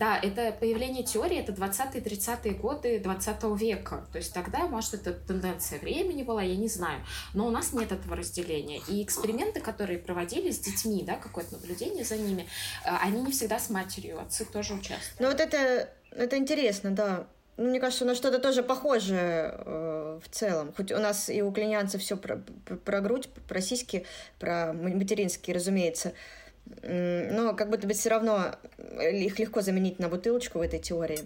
Да, это появление теории, это 20-30-е годы 20 века. То есть тогда, может, это тенденция времени была, я не знаю. Но у нас нет этого разделения. И эксперименты, которые проводили с детьми, да, какое-то наблюдение за ними, э, они не всегда с матерью, отцы тоже участвуют. Ну вот это, это интересно, да. Ну, мне кажется, на что-то тоже похожее э, в целом. Хоть у нас и у клинянцев все про, про, про грудь, про сиськи, про материнские, разумеется. Но как будто бы все равно их легко заменить на бутылочку в этой теории.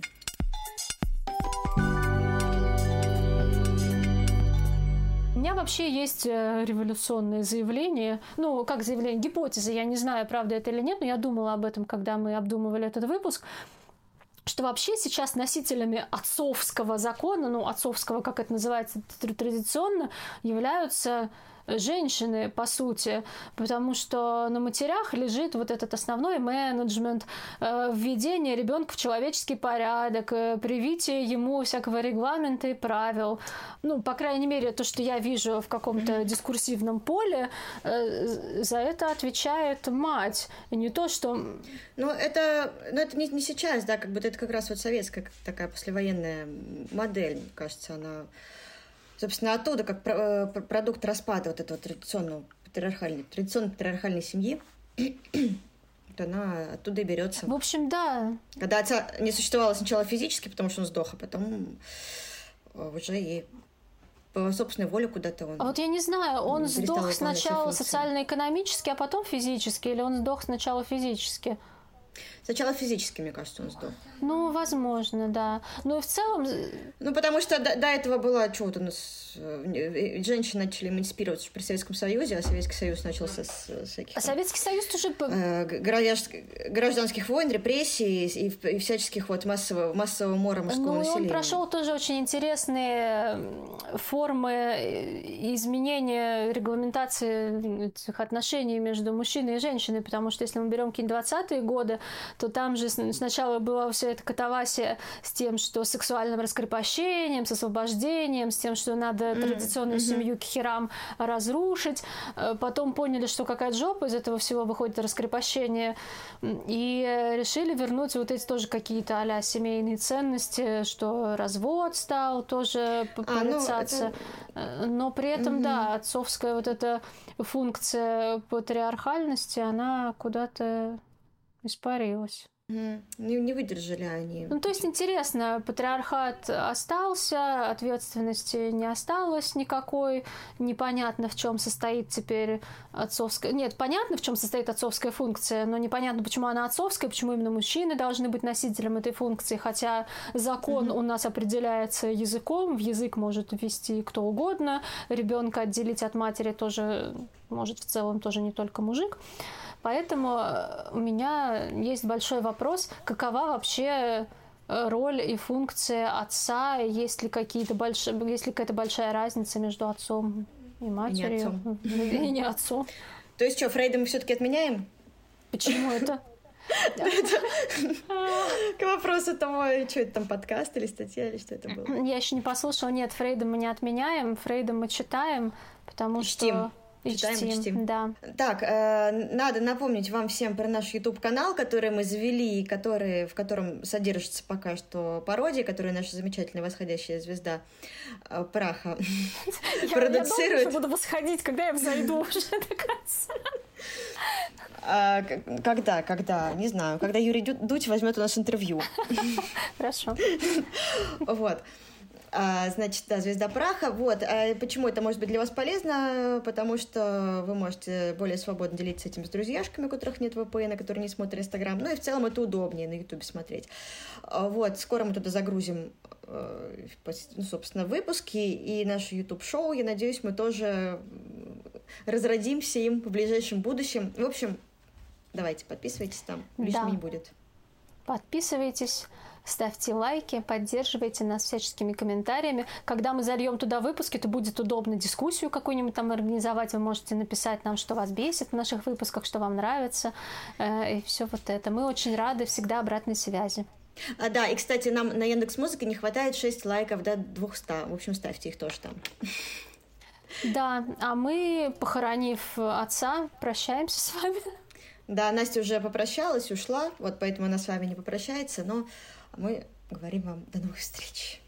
У меня вообще есть э, революционные заявления. Ну, как заявление, гипотеза. Я не знаю, правда это или нет, но я думала об этом, когда мы обдумывали этот выпуск что вообще сейчас носителями отцовского закона, ну, отцовского, как это называется традиционно, являются женщины, по сути, потому что на матерях лежит вот этот основной менеджмент, э, введение ребенка в человеческий порядок, э, привитие ему всякого регламента и правил. Ну, по крайней мере, то, что я вижу в каком-то дискурсивном поле, э, за это отвечает мать. И не то, что... Ну, это, ну, это не, не сейчас, да, как бы это как раз вот советская такая послевоенная модель, мне кажется, она собственно, оттуда, как э, продукт распада вот этого традиционного патриархальной, традиционной патриархальной семьи, то она оттуда и берется. В общем, да. Когда отца не существовало сначала физически, потому что он сдох, а потом э, уже и по собственной воле куда-то он. А вот я не знаю, он сдох сначала социально-экономически, а потом физически, или он сдох сначала физически? Сначала физически, мне кажется, он сдох. Ну, возможно, да. Ну и в целом... Ну, потому что до, до этого было что вот у нас... Э, женщины начали эмансипироваться при Советском Союзе, а Советский Союз начался с, всяких... А Советский Союз тоже... Э, гражданских войн, репрессий и, и всяческих вот массового, массового мора мужского ну, населения. он прошел тоже очень интересные формы э, изменения регламентации этих отношений между мужчиной и женщиной, потому что если мы берем какие-нибудь 20-е годы, то там же сначала была вся эта катавасия с тем, что сексуальным раскрепощением, с освобождением, с тем, что надо традиционную mm-hmm. семью к херам разрушить. Э, потом поняли, что какая-то жопа из этого всего выходит раскрепощение. И решили вернуть вот эти тоже какие-то а семейные ценности, что развод стал тоже порицаться. А, ну, это... Но при этом, mm-hmm. да, отцовская вот эта функция патриархальности, она куда-то испарилась. Не, не выдержали они. Ну, то есть интересно, патриархат остался, ответственности не осталось никакой, непонятно, в чем состоит теперь отцовская... Нет, понятно, в чем состоит отцовская функция, но непонятно, почему она отцовская, почему именно мужчины должны быть носителем этой функции, хотя закон mm-hmm. у нас определяется языком, в язык может ввести кто угодно, ребенка отделить от матери тоже может в целом тоже не только мужик. Поэтому э, у меня есть большой вопрос, какова вообще э, роль и функция отца, есть ли какие-то большие, есть ли какая-то большая разница между отцом и матерью, и не отцом. И не отцом. То есть что, Фрейда мы все-таки отменяем? Почему это? К вопросу того, что это там подкаст или статья, или что это было. Я еще не послушала. Нет, Фрейда мы не отменяем, Фрейда мы читаем, потому что... Читаем чтим, чтим. Да. Так, э, надо напомнить вам всем про наш YouTube-канал, который мы завели, который, в котором содержится пока что пародия, которую наша замечательная восходящая звезда э, Праха продуцирует. Я буду восходить, когда я взойду уже до конца. А, когда, когда, не знаю, когда Юрий Дудь возьмет у нас интервью. Хорошо. Вот. А, значит, да, «Звезда праха». Вот. А почему это может быть для вас полезно? Потому что вы можете более свободно делиться этим с друзьяшками, у которых нет VPN, которые не смотрят Инстаграм. Ну и в целом это удобнее на Ютубе смотреть. А, вот. Скоро мы туда загрузим, ну, собственно, выпуски и наше YouTube-шоу. Я надеюсь, мы тоже разродимся им в ближайшем будущем. В общем, давайте, подписывайтесь там. Лишнего да. не будет. Подписывайтесь ставьте лайки, поддерживайте нас всяческими комментариями. Когда мы зальем туда выпуски, то будет удобно дискуссию какую-нибудь там организовать. Вы можете написать нам, что вас бесит в наших выпусках, что вам нравится, э, и все вот это. Мы очень рады всегда обратной связи. А, да, и, кстати, нам на Яндекс Музыке не хватает 6 лайков до 200. В общем, ставьте их тоже там. Да, а мы, похоронив отца, прощаемся с вами. Да, Настя уже попрощалась, ушла, вот поэтому она с вами не попрощается, но мы говорим вам до новых встреч.